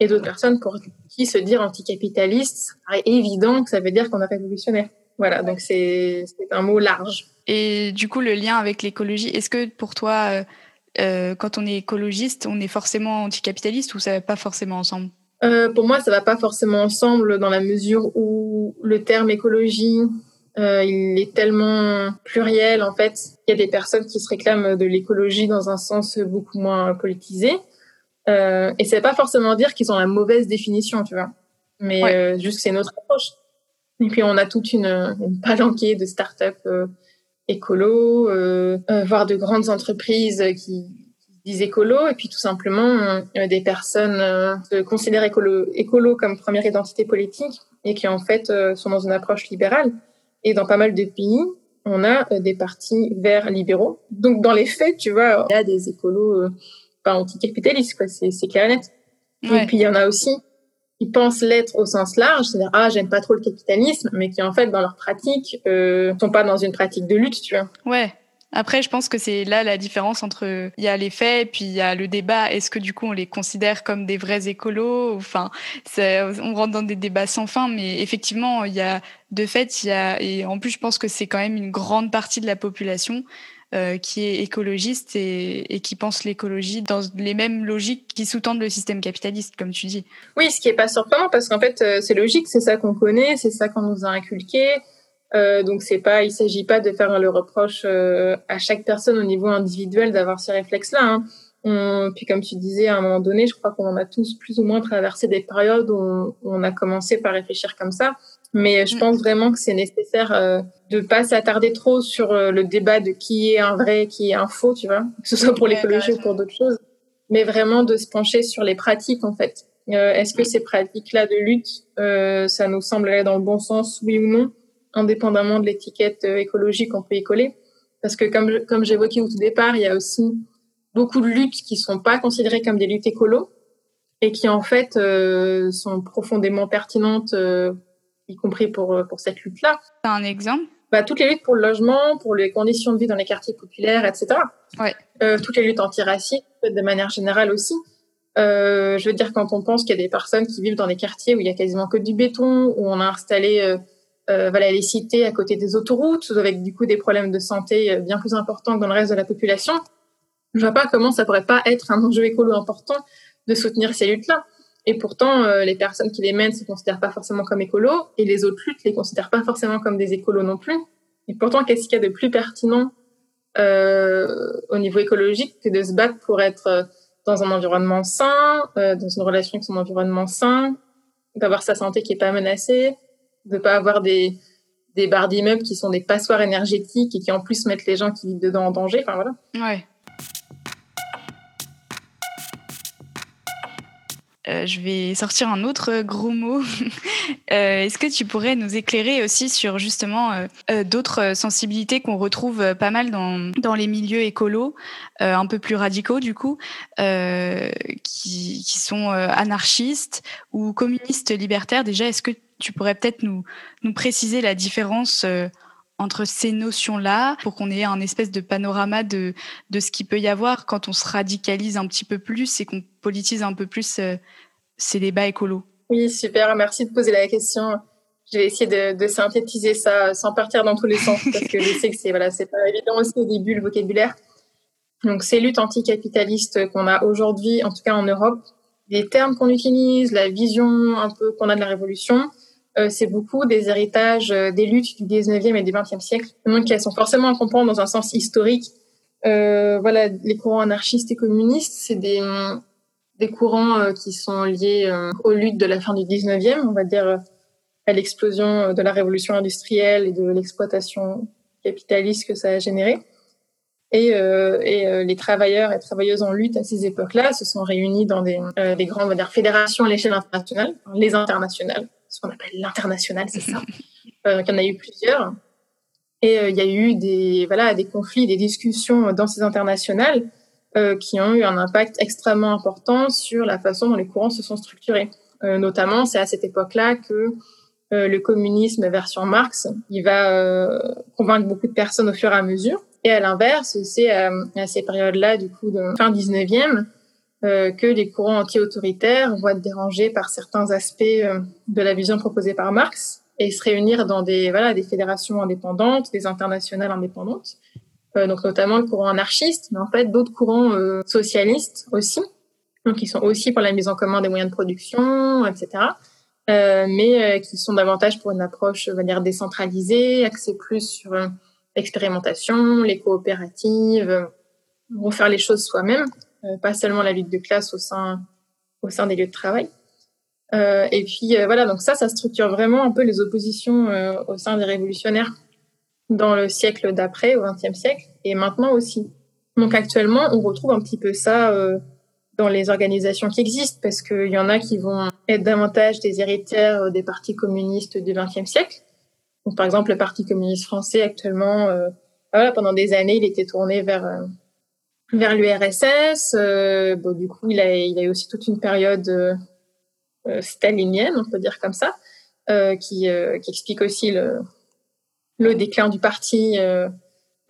Speaker 2: et d'autres personnes pour qui se dire anticapitaliste, c'est évident que ça veut dire qu'on est révolutionnaire. Voilà, donc c'est un mot large.
Speaker 1: Et du coup, le lien avec l'écologie, est-ce que pour toi, euh, euh, quand on est écologiste, on est forcément anticapitaliste ou ça va pas forcément ensemble?
Speaker 2: Euh, Pour moi, ça va pas forcément ensemble dans la mesure où le terme écologie, il est tellement pluriel en fait. Il y a des personnes qui se réclament de l'écologie dans un sens beaucoup moins politisé. Euh, et c'est pas forcément dire qu'ils ont la mauvaise définition, tu vois. Mais euh, juste que c'est notre approche. Et puis on a toute une, une palanquée de startups euh, écolo, euh, euh, voire de grandes entreprises qui, disent écolo, et puis tout simplement des personnes se considèrent écolo, écolo comme première identité politique et qui en fait sont dans une approche libérale. Et dans pas mal de pays, on a des partis verts libéraux. Donc dans les faits, tu vois, il y a des écolos pas anticapitaliste, quoi. C'est, c'est clair et net. Et puis, il y en a aussi qui pensent l'être au sens large, c'est-à-dire, ah, j'aime pas trop le capitalisme, mais qui, en fait, dans leur pratique, euh, sont pas dans une pratique de lutte, tu vois.
Speaker 1: Ouais. Après, je pense que c'est là la différence entre il y a les faits puis il y a le débat. Est-ce que du coup on les considère comme des vrais écolos Enfin, on rentre dans des débats sans fin, mais effectivement, il y a de fait, il y a et en plus, je pense que c'est quand même une grande partie de la population euh, qui est écologiste et, et qui pense l'écologie dans les mêmes logiques qui sous-tendent le système capitaliste, comme tu dis.
Speaker 2: Oui, ce qui est pas surprenant parce qu'en fait, euh, c'est logique, c'est ça qu'on connaît, c'est ça qu'on nous a inculqué. Euh, donc c'est pas, il s'agit pas de faire le reproche euh, à chaque personne au niveau individuel d'avoir ces réflexes-là. Hein. puis comme tu disais, à un moment donné, je crois qu'on a tous plus ou moins traversé des périodes où on, où on a commencé par réfléchir comme ça. Mais je pense vraiment que c'est nécessaire euh, de pas s'attarder trop sur euh, le débat de qui est un vrai, qui est un faux, tu vois, que ce soit pour l'écologie ou pour d'autres choses, mais vraiment de se pencher sur les pratiques en fait. Euh, Est-ce que ces pratiques-là de lutte, euh, ça nous semble aller dans le bon sens, oui ou non, indépendamment de l'étiquette euh, écologique qu'on peut y coller Parce que comme comme j'évoquais au tout départ, il y a aussi beaucoup de luttes qui sont pas considérées comme des luttes écolo et qui en fait sont profondément pertinentes y compris pour, euh, pour cette lutte-là.
Speaker 1: C'est un exemple?
Speaker 2: Bah, Toutes les luttes pour le logement, pour les conditions de vie dans les quartiers populaires, etc.
Speaker 1: Ouais.
Speaker 2: Euh, toutes les luttes antiracistes, de manière générale aussi. Euh, je veux dire, quand on pense qu'il y a des personnes qui vivent dans des quartiers où il y a quasiment que du béton, où on a installé euh, voilà, les cités à côté des autoroutes, avec du coup des problèmes de santé euh, bien plus importants que dans le reste de la population, je vois pas comment ça pourrait pas être un enjeu écolo important de soutenir ces luttes-là. Et pourtant, euh, les personnes qui les mènent se considèrent pas forcément comme écolos, et les autres luttes les considèrent pas forcément comme des écolos non plus. Et pourtant, qu'est-ce qu'il y a de plus pertinent euh, au niveau écologique que de se battre pour être euh, dans un environnement sain, euh, dans une relation avec son environnement sain, d'avoir sa santé qui est pas menacée, de pas avoir des des barres d'immeubles qui sont des passoires énergétiques et qui en plus mettent les gens qui vivent dedans en danger. Enfin voilà.
Speaker 1: Ouais. Euh, je vais sortir un autre gros mot. euh, Est-ce que tu pourrais nous éclairer aussi sur justement euh, euh d'autres sensibilités qu'on retrouve pas mal dans, dans les milieux écolos, euh, un peu plus radicaux du coup, qui, qui, sont anarchistes ou communistes libertaires? Déjà, est-ce que tu pourrais peut-être nous, nous préciser la différence entre ces notions-là pour qu'on ait un espèce de panorama de, de ce qu'il peut y avoir quand on se radicalise un petit peu plus et qu'on politise un peu plus euh, ces débats écolos.
Speaker 2: Oui, super. Merci de poser la question. Je vais essayer de, synthétiser ça sans partir dans tous les sens parce que je sais que c'est voilà, pas évident aussi au début le vocabulaire. Donc ces luttes anticapitalistes qu'on a aujourd'hui, en tout cas en Europe, les termes qu'on utilise, la vision un peu qu'on a de la révolution, euh, c'est beaucoup des héritages euh, des luttes du 19e et du 20e siècle, donc elles sont forcément à comprendre dans un sens historique. Euh, voilà, les courants anarchistes et communistes, c'est des, des courants euh, qui sont liés euh, aux luttes de la fin du 19e, on va dire à l'explosion de la révolution industrielle et de l'exploitation capitaliste que ça a généré. Et, euh, les travailleurs et travailleuses en lutte à ces époques-là se sont réunis dans des, des grandes fédérations à l'échelle internationale, les internationales, ce qu'on appelle l'international, c'est ça. euh, il y en a eu plusieurs. Et euh, il y a eu des, voilà, des conflits, des discussions dans ces internationales euh, qui ont eu un impact extrêmement important sur la façon dont les courants se sont structurés. Euh, notamment, c'est à cette époque-là que euh, le communisme version Marx, il va euh, convaincre beaucoup de personnes au fur et à mesure. Et à l'inverse, c'est à ces périodes-là, du coup, de fin 19e, que les courants anti-autoritaires être dérangés par certains aspects de la vision proposée par Marx et se réunir dans des voilà des fédérations indépendantes, des internationales indépendantes, donc notamment le courant anarchiste, mais en fait d'autres courants socialistes aussi, donc qui sont aussi pour la mise en commun des moyens de production, etc. Euh, mais qui sont davantage pour une approche, on va dire, décentralisée, axée plus sur l'expérimentation, les coopératives, refaire les choses soi-même, euh, pas seulement la lutte de classe au sein, au sein des lieux de travail. Euh, et puis euh, voilà, donc ça, ça structure vraiment un peu les oppositions au sein des révolutionnaires dans le siècle d'après, au XXe siècle, et maintenant aussi. Donc actuellement, on retrouve un petit peu ça dans les organisations qui existent, parce qu'il y en a qui vont être davantage des héritières des partis communistes du XXe siècle. Donc, par exemple, le Parti communiste français actuellement, voilà, pendant des années, il était tourné vers vers l'URSS. Euh, bon, du coup, il a, il a eu aussi toute une période euh, euh, stalinienne, on peut dire comme ça, euh, qui, euh, qui explique aussi le, le déclin du parti. là,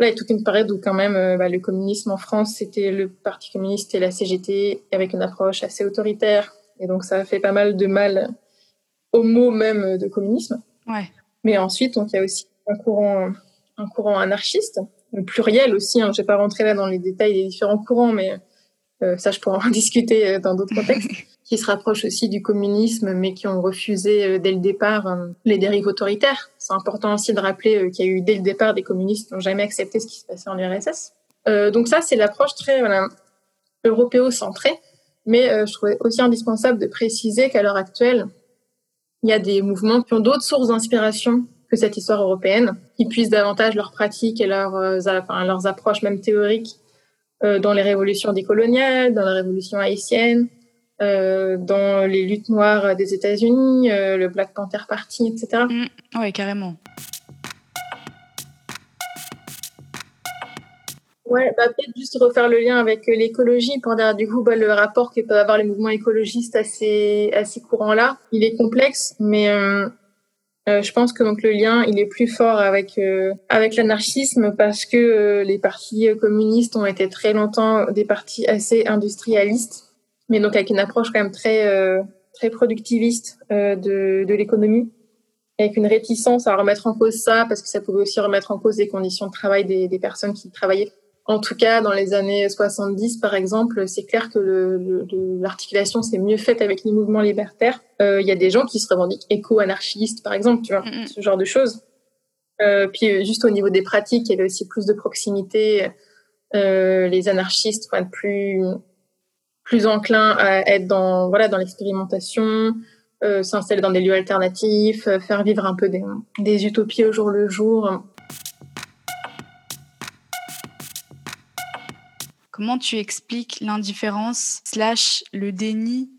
Speaker 2: il y a toute une période où quand même bah, le communisme en France, c'était le Parti communiste et la CGT avec une approche assez autoritaire. Et donc, ça a fait pas mal de mal au mot même de communisme.
Speaker 1: Ouais.
Speaker 2: Mais ensuite, donc, il y a aussi un courant, un courant anarchiste pluriel aussi. Hein. Je vais pas rentrer là dans les détails des différents courants, mais euh, ça, je pourrais en discuter euh, dans d'autres contextes, qui se rapprochent aussi du communisme, mais qui ont refusé euh, dès le départ euh, les dérives autoritaires. C'est important aussi de rappeler qu'il y a eu dès le départ des communistes qui n'ont jamais accepté ce qui se passait en URSS. donc ça, c'est l'approche très voilà, européocentrée, mais je trouvais aussi indispensable de préciser qu'à l'heure actuelle, il y a des mouvements qui ont d'autres sources d'inspiration que cette histoire européenne, qui puissent davantage leurs pratiques et leurs, euh, enfin, leurs approches même théoriques euh, dans les révolutions décoloniales, dans la révolution haïtienne, euh, dans les luttes noires des États-Unis, euh, le Black Panther Party, etc.
Speaker 1: Mmh, oui, carrément.
Speaker 2: Ouais, bah, peut-être juste refaire le lien avec l'écologie pour dire du coup bah, le rapport que peuvent avoir les mouvements écologistes à ces, à ces courants-là. Il est complexe, mais euh, euh, je pense que donc le lien il est plus fort avec euh, avec l'anarchisme parce que euh, les partis communistes ont été très longtemps des partis assez industrialistes, mais donc avec une approche quand même très très productiviste de de l'économie, avec une réticence à remettre en cause ça parce que ça pouvait aussi remettre en cause les conditions de travail des, des personnes qui travaillaient. En tout cas, dans les années 70, par exemple, c'est clair que l'articulation s'est mieux faite avec les mouvements libertaires. Il euh, y a des gens qui se revendiquent éco-anarchistes, par exemple, tu vois, mm -hmm. ce genre de choses. Euh, puis euh, juste au niveau des pratiques, il y avait aussi plus de proximité. Euh, les anarchistes vont être plus plus enclins à être dans voilà dans l'expérimentation, euh, s'installer dans des lieux alternatifs, faire vivre un peu des, des utopies au jour le jour.
Speaker 1: Comment tu expliques l'indifférence slash le déni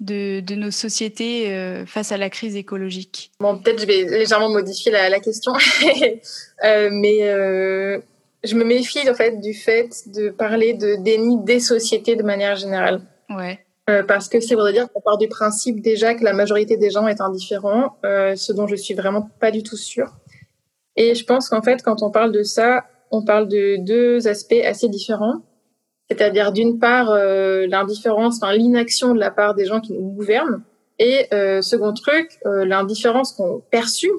Speaker 1: de, de, nos sociétés euh, face à la crise écologique?
Speaker 2: Bon, peut-être je vais légèrement modifier la, la question, euh, mais euh, je me méfie en fait du fait de parler de déni des sociétés de manière générale.
Speaker 1: Ouais.
Speaker 2: Parce que c'est vrai dire qu'on part du principe déjà que la majorité des gens est indifférent, ce dont je suis vraiment pas du tout sûre. Et je pense qu'en fait, quand on parle de ça, on parle de deux aspects assez différents. C'est-à-dire d'une part euh, l'indifférence, enfin l'inaction de la part des gens qui nous gouvernent, et euh, second truc, euh, l'indifférence qu'on perçut,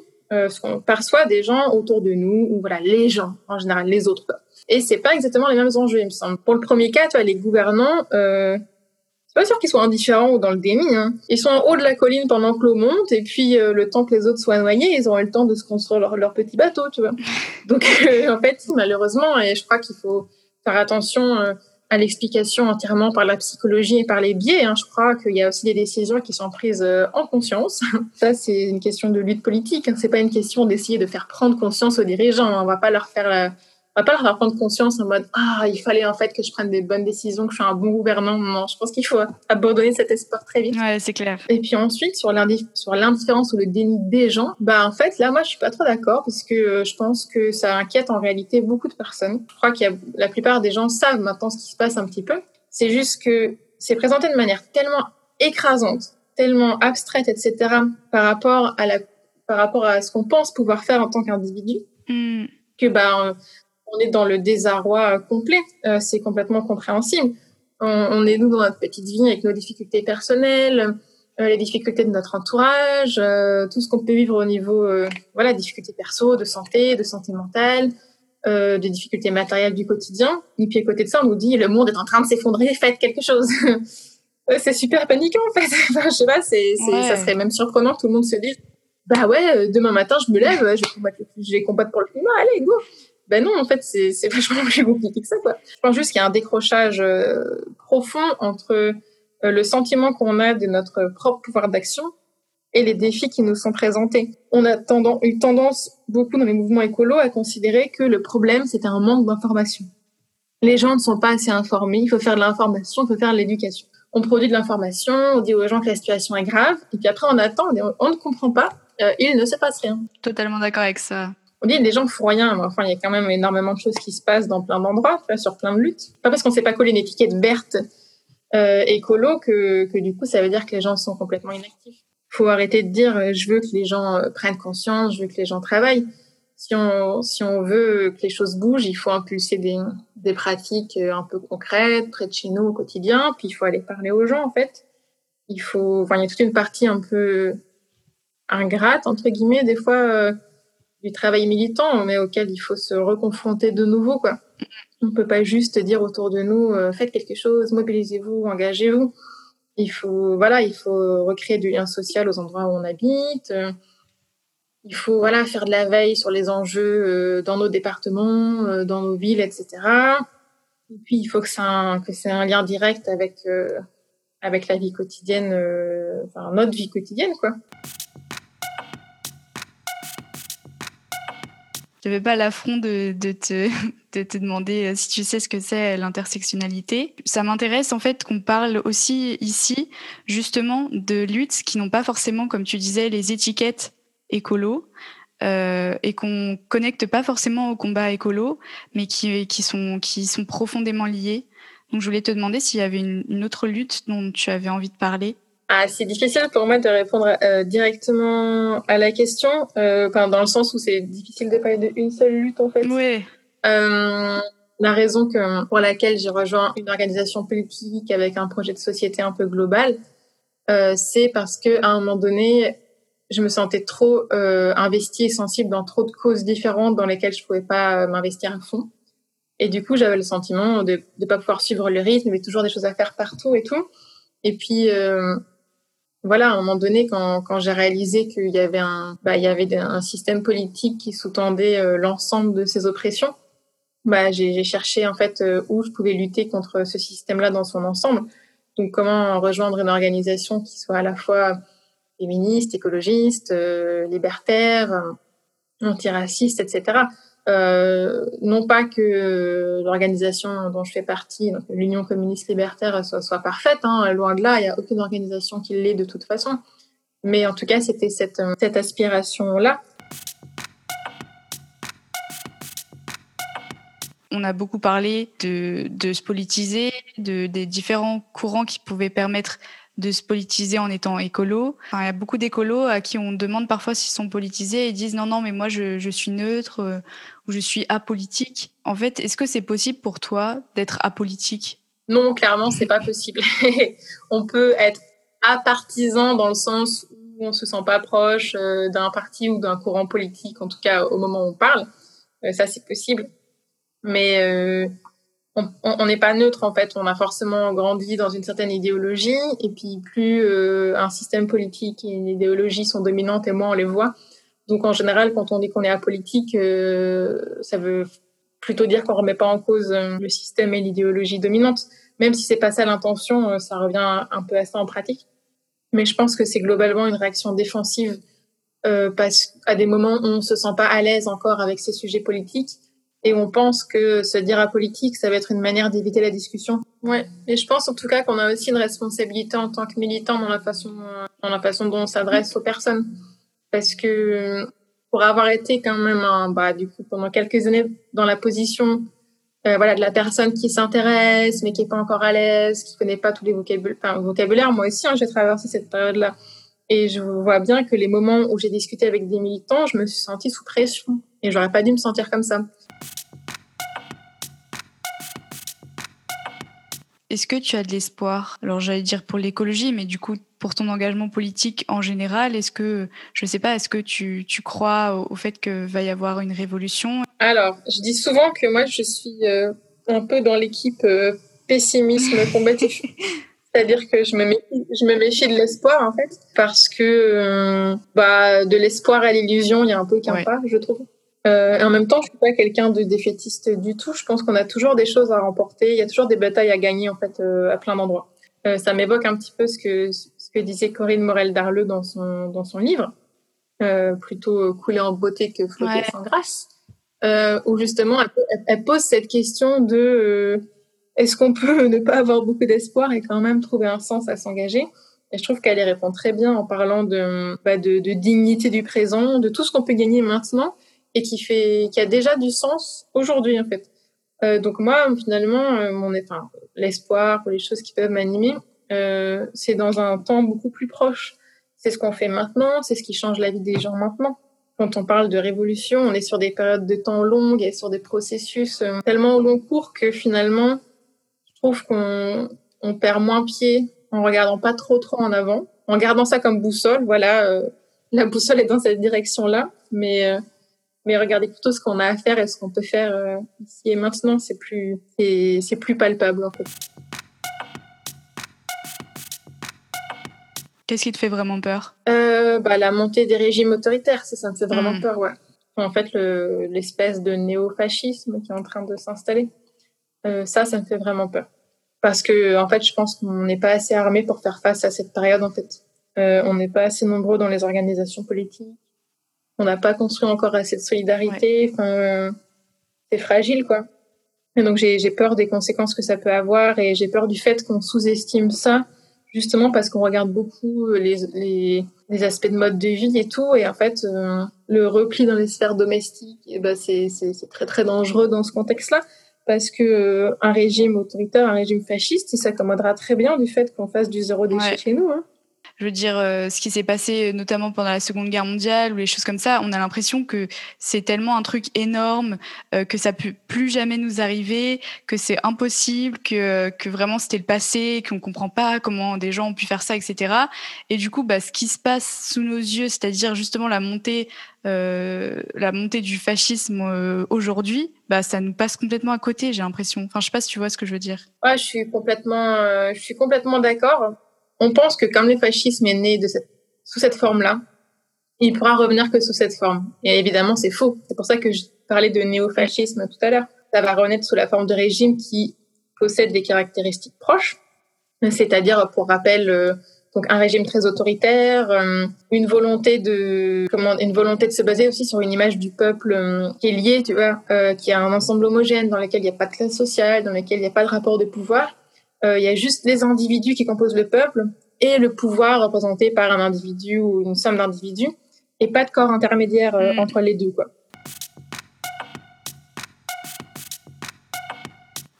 Speaker 2: qu'on perçoit des gens autour de nous, ou voilà les gens en général, les autres. Et c'est pas exactement les mêmes enjeux, il me semble. Pour le premier cas, tu vois, les gouvernants, c'est pas sûr qu'ils soient indifférents ou dans le déni. Hein. Ils sont en haut de la colline pendant que l'eau monte, et puis le temps que les autres soient noyés, ils auront le temps de se construire leur, leur petit bateau, tu vois. Donc en fait, malheureusement, et je crois qu'il faut faire attention à l'explication entièrement par la psychologie et par les biais. Hein. Je crois qu'il y a aussi des décisions qui sont prises euh, en conscience. Ça, c'est une question de lutte politique. Hein. C'est pas une question d'essayer de faire prendre conscience aux dirigeants. On va pas leur faire la, on va pas leur faire prendre conscience en mode ah il fallait en fait que je prenne des bonnes décisions, que je suis un bon gouvernant. Non, je pense qu'il faut abandonner cet espoir très vite.
Speaker 1: Ouais, c'est clair.
Speaker 2: Et puis ensuite sur l'indifférence ou le déni des gens, bah en fait là moi je suis pas trop d'accord parce que euh, je pense que ça inquiète en réalité beaucoup de personnes. Je crois qu'il y a la plupart des gens savent maintenant ce qui se passe un petit peu. C'est juste que c'est présenté de manière tellement écrasante, tellement abstraite, etc. par rapport à la par rapport à ce qu'on pense pouvoir faire en tant qu'individu.
Speaker 1: Mm.
Speaker 2: Que bah on est dans le désarroi complet. Euh, c'est complètement compréhensible. On, est nous dans notre petite vie avec nos difficultés personnelles, euh, les difficultés de notre entourage, euh, tout ce qu'on peut vivre au niveau, euh, voilà, difficultés perso, de santé, de santé mentale, euh, des difficultés matérielles du quotidien. Et puis à côté de ça, on nous dit le monde est en train de s'effondrer, faites quelque chose. c'est super paniquant en fait. enfin, je sais pas, c'est, ça serait même surprenant que tout le monde se dise bah ouais, demain matin je me lève, je vais combattre, je vais combattre pour le climat, allez go. Ben non, en fait, c'est, vachement plus compliqué que ça, quoi. Je pense juste qu'il y a un décrochage profond entre euh, le sentiment qu'on a de notre propre pouvoir d'action et les défis qui nous sont présentés. On a tendance, eu tendance, beaucoup dans les mouvements écolos, à considérer que le problème, c'était un manque d'information. Les gens ne sont pas assez informés, il faut faire de l'information, il faut faire de l'éducation. On produit de l'information, on dit aux gens que la situation est grave, et puis après on attend, on, ne comprend pas, euh, il ne se passe rien.
Speaker 3: Totalement d'accord avec ça.
Speaker 2: On dit les gens font rien, mais enfin il y a quand même énormément de choses qui se passent dans plein d'endroits, sur plein de luttes. Pas parce qu'on ne s'est pas collé une étiquette verte euh, écolo que, que du coup ça veut dire que les gens sont complètement inactifs. Faut arrêter de dire euh, je veux que les gens euh, prennent conscience, je veux que les gens travaillent. Si on, si on veut que les choses bougent, il faut impulser des, des pratiques euh, un peu concrètes, près de chez nous au quotidien, puis il faut aller parler aux gens en fait. Il faut, enfin il y a toute une partie un peu ingrate entre guillemets des fois du travail militant, mais auquel il faut se reconfronter de nouveau quoi. On peut pas juste dire autour de nous euh, faites quelque chose, mobilisez-vous, engagez-vous. Il faut voilà, il faut recréer du lien social aux endroits où on habite. Il faut voilà faire de la veille sur les enjeux euh, dans nos départements, euh, dans nos villes, etc. Et puis il faut que c'est un que c'est un lien direct avec avec la vie quotidienne, enfin notre vie quotidienne quoi.
Speaker 3: Je n'avais pas l'affront de, de, te, de te demander euh, si tu sais ce que c'est l'intersectionnalité. Ça m'intéresse en fait qu'on parle aussi ici justement de luttes qui n'ont pas forcément, comme tu disais, les étiquettes écolo. Euh, et qu'on connecte pas forcément au combat écolo, mais qui, qui, sont, qui sont profondément liés. Donc je voulais te demander s'il y avait une, une autre lutte dont tu avais envie de parler.
Speaker 2: Ah, c'est difficile pour moi de répondre euh, directement à la question, euh, dans le sens où c'est difficile de parler d'une seule lutte en fait.
Speaker 3: Oui.
Speaker 2: Euh, la raison que, pour laquelle j'ai rejoint une organisation politique avec un projet de société un peu global, euh, c'est parce que à un moment donné, je me sentais trop euh, investie et sensible dans trop de causes différentes dans lesquelles je pouvais pas m'investir à fond. Et du coup, j'avais le sentiment de ne pas pouvoir suivre le rythme, avait toujours des choses à faire partout et tout. Et puis, euh, voilà, à un moment donné, quand, quand j'ai réalisé qu'il y avait un, bah, il y avait un système politique qui sous-tendait euh, l'ensemble de ces oppressions, bah, j'ai cherché en fait euh, où je pouvais lutter contre ce système-là dans son ensemble. Donc, comment rejoindre une organisation qui soit à la fois féministe, écologiste, euh, libertaire, antiraciste, etc. Euh, non pas que l'organisation dont je fais partie, l'Union communiste libertaire, soit, parfaite, hein, loin de là, il n'y a aucune organisation qui l'est de toute façon. Mais en tout cas, c'était cette, cette aspiration-là.
Speaker 3: On a beaucoup parlé de, de se politiser, de, des différents courants qui pouvaient permettre de se politiser en étant écolo. il y a beaucoup d'écolos à qui on demande parfois s'ils sont politisés et ils disent non, non, mais moi je, je suis neutre euh, ou je suis apolitique. En fait, est-ce que c'est possible pour toi d'être apolitique?
Speaker 2: Non, clairement, c'est pas possible. on peut être apartisan dans le sens où on se sent pas proche euh, d'un parti ou d'un courant politique, en tout cas au moment où on parle. Euh, ça, c'est possible. Mais on n'est pas neutre en fait. On a forcément grandi dans une certaine idéologie et puis plus euh, un système politique et une idéologie sont dominantes et moins on les voit. Donc en général, quand on dit qu'on est apolitique, euh, ça veut plutôt dire qu'on remet pas en cause euh, le système et l'idéologie dominante. Même si c'est pas ça l'intention, ça revient un peu à ça en pratique. Mais je pense que c'est globalement une réaction défensive parce à des moments où on se sent pas à l'aise encore avec ces sujets politiques et on pense que se dire apolitique, ça va être une manière d'éviter la discussion. Ouais, et je pense en tout cas qu'on a aussi une responsabilité en tant que militant dans la façon, dans la façon dont on s'adresse aux personnes, parce que pour avoir été quand même, un, bah du coup pendant quelques années dans la position, euh, voilà, de la personne qui s'intéresse mais qui est pas encore à l'aise, qui connaît pas tous les vocabulaires, enfin, vocabulaire. Moi aussi, hein, j'ai traversé cette période-là. Et je vois bien que les moments où j'ai discuté avec des militants, je me suis sentie sous pression. Et j'aurais pas dû me sentir comme ça.
Speaker 3: Est-ce que tu as de l'espoir? Alors j'allais dire pour l'écologie, mais du coup pour ton engagement politique en général, est-ce que, je ne sais pas, est-ce que tu, tu crois au, fait qu'il va y avoir une révolution?
Speaker 2: Alors, je dis souvent que moi je suis euh, un peu dans l'équipe euh, pessimisme combatif. C'est-à-dire que je me méfie, je me méfie de l'espoir en fait, parce que euh, bah, de l'espoir à l'illusion, il y a un peu qu'un pas, je trouve. Euh, et en même temps, je suis pas quelqu'un de défaitiste du tout. Je pense qu'on a toujours des choses à remporter. Il y a toujours des batailles à gagner en fait euh, à plein d'endroits. Euh, ça m'évoque un petit peu ce que ce que disait Corinne Morel Darleux dans son dans son livre, euh, plutôt couler en beauté que flotter sans grâce, où justement elle, elle, pose cette question de est-ce qu'on peut ne pas avoir beaucoup d'espoir et quand même trouver un sens à s'engager? Et je trouve qu'elle y répond très bien en parlant de, bah de, de dignité du présent, de tout ce qu'on peut gagner maintenant et qui fait, qui a déjà du sens aujourd'hui en fait. Euh, donc moi, finalement, euh, mon, enfin, l'espoir ou les choses qui peuvent m'animer, euh, c'est dans un temps beaucoup plus proche. C'est ce qu'on fait maintenant, c'est ce qui change la vie des gens maintenant. Quand on parle de révolution, on est sur des périodes de temps longues et sur des processus euh, tellement au long cours que finalement, je trouve qu'on on perd moins pied en regardant pas trop trop en avant, en gardant ça comme boussole. Voilà, euh, la boussole est dans cette direction-là, mais mais regardez plutôt ce qu'on a à faire et ce qu'on peut faire euh, ici et maintenant. C'est plus, c'est plus palpable en fait.
Speaker 3: Qu'est-ce qui te fait vraiment peur?
Speaker 2: Euh, bah, La montée des régimes autoritaires, ça, ça me fait vraiment hmm. peur, ouais. En fait, l'espèce de néo-fascisme qui est en train de s'installer, euh, ça, ça me fait vraiment peur. Parce que, en fait, je pense qu'on n'est pas assez armé pour faire face à cette période, en fait. Euh, on n'est pas assez nombreux dans les organisations politiques on n'a pas construit encore assez de solidarité. Enfin, c'est fragile, quoi. Et donc j'ai peur des conséquences que ça peut avoir et j'ai peur du fait qu'on sous-estime ça justement parce qu'on regarde beaucoup les, les, les, aspects de mode de vie et tout et en fait euh, le repli dans les sphères domestiques eh ben c'est très très dangereux dans ce contexte-là parce que euh, un régime autoritaire, un régime fasciste, il s'accommodera très bien du fait qu'on fasse du zéro déchet chez nous. Hein.
Speaker 3: Je veux dire, euh, ce qui s'est passé notamment pendant la Seconde Guerre mondiale ou les choses comme ça, on a l'impression que c'est tellement un truc énorme euh, que ça peut plus jamais nous arriver, que c'est impossible, que, que vraiment c'était le passé, qu'on comprend pas comment des gens ont pu faire ça, etc. Et du coup, bah, ce qui se passe sous nos yeux, c'est-à-dire justement la montée euh, la montée du fascisme euh, aujourd'hui, bah, ça nous passe complètement à côté, j'ai l'impression. Enfin, je sais pas si tu vois ce que je veux dire.
Speaker 2: Ouais, je suis complètement, je suis complètement d'accord on pense que comme le fascisme est né de sous cette forme-là, il pourra revenir que sous cette forme. Et évidemment, c'est faux. C'est pour ça que je parlais de néofascisme tout à l'heure. Ça va renaître sous la forme de régime qui possède des caractéristiques proches, c'est-à-dire, pour rappel, euh, donc un régime très autoritaire, euh, une volonté de une volonté de se baser aussi sur une image du peuple euh, qui est liée, tu vois, qui a un ensemble homogène dans lequel il n'y a pas de classe sociale, dans lequel il n'y a pas de rapport de pouvoir il y a juste les individus qui composent le peuple et le pouvoir représenté par un individu ou une somme d'individus et pas de corps intermédiaire euh, mm. entre les deux quoi.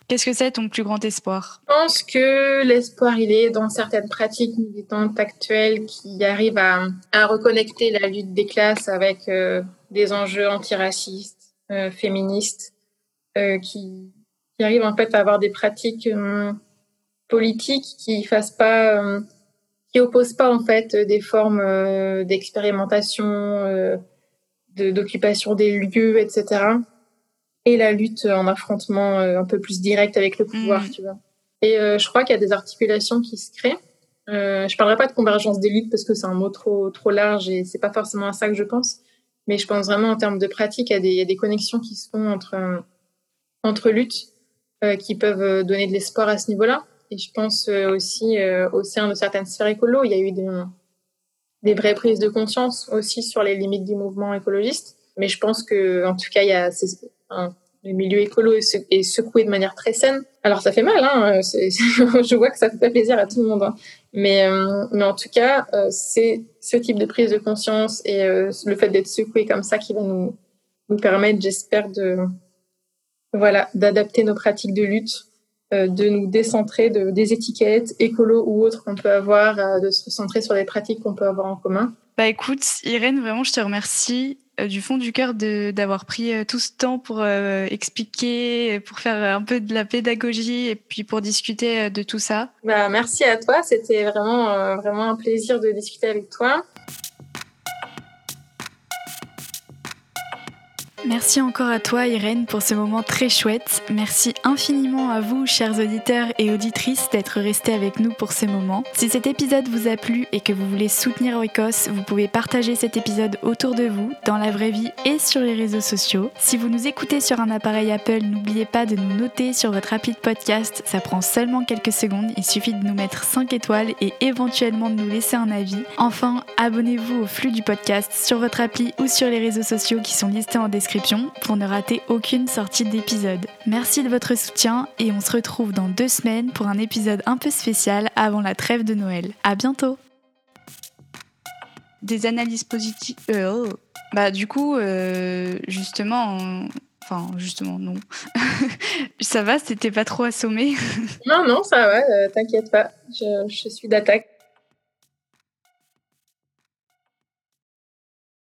Speaker 3: Qu'est-ce que c'est ton plus grand espoir?
Speaker 2: Je pense que l'espoir, il est dans certaines pratiques militantes actuelles qui arrivent à, à reconnecter la lutte des classes avec euh, des enjeux antiracistes, euh, féministes, euh, qui, qui, arrivent en fait à avoir des pratiques politique qui fasse pas, euh, qui oppose pas en fait des formes euh, d'expérimentation, euh, d'occupation des lieux, etc. Et la lutte en affrontement un peu plus direct avec le pouvoir, mmh. tu vois. Et je crois qu'il y a des articulations qui se créent. Euh, je parlerai pas de convergence des luttes parce que c'est un mot trop trop large et c'est pas forcément à ça que je pense. Mais je pense vraiment en termes de pratique, il y a des, il y a des connexions qui se font entre entre luttes qui peuvent donner de l'espoir à ce niveau-là. Et je pense euh, aussi euh, au sein de certaines sphères écolo, il y a eu des, vraies prises de conscience aussi sur les limites du mouvement écologiste. Mais je pense que, en tout cas, il y a le milieu écolo est secoué de manière très saine. Alors ça fait mal, hein, je vois que ça fait pas plaisir à tout le monde. Hein. Mais, euh, mais en tout cas, c'est ce type de prise de conscience et le fait d'être secoué comme ça qui va nous, nous permettre, j'espère, de voilà, d'adapter nos pratiques de lutte euh, de nous décentrer de, des étiquettes écolo ou autres qu'on peut avoir, euh, de se recentrer sur les pratiques qu'on peut avoir en commun.
Speaker 3: Bah écoute, Irène, vraiment, je te remercie du fond du cœur d'avoir pris tout ce temps pour expliquer, pour faire un peu de la pédagogie et puis pour discuter de tout ça.
Speaker 2: Bah, merci à toi, c'était vraiment, vraiment un plaisir de discuter avec toi.
Speaker 1: Merci encore à toi Irène pour ce moment très chouette. Merci infiniment à vous chers auditeurs et auditrices d'être restés avec nous pour ces moments. Si cet épisode vous a plu et que vous voulez soutenir Oikos, vous pouvez partager cet épisode autour de vous, dans la vraie vie et sur les réseaux sociaux. Si vous nous écoutez sur un appareil Apple, n'oubliez pas de nous noter sur votre rapide podcast. Ça prend seulement quelques secondes, il suffit de nous mettre 5 étoiles et éventuellement de nous laisser un avis. Enfin, abonnez-vous au flux du podcast sur votre appli ou sur les réseaux sociaux qui sont listés en description pour ne rater aucune sortie d'épisode. Merci de votre soutien et on se retrouve dans deux semaines pour un épisode un peu spécial avant la trêve de Noël. À bientôt
Speaker 3: Des analyses positives... Euh, oh. Bah du coup, euh, justement... Enfin, justement, non. ça va, c'était pas trop assommé?
Speaker 2: Non, non, ça va, euh, t'inquiète pas, je suis d'attaque.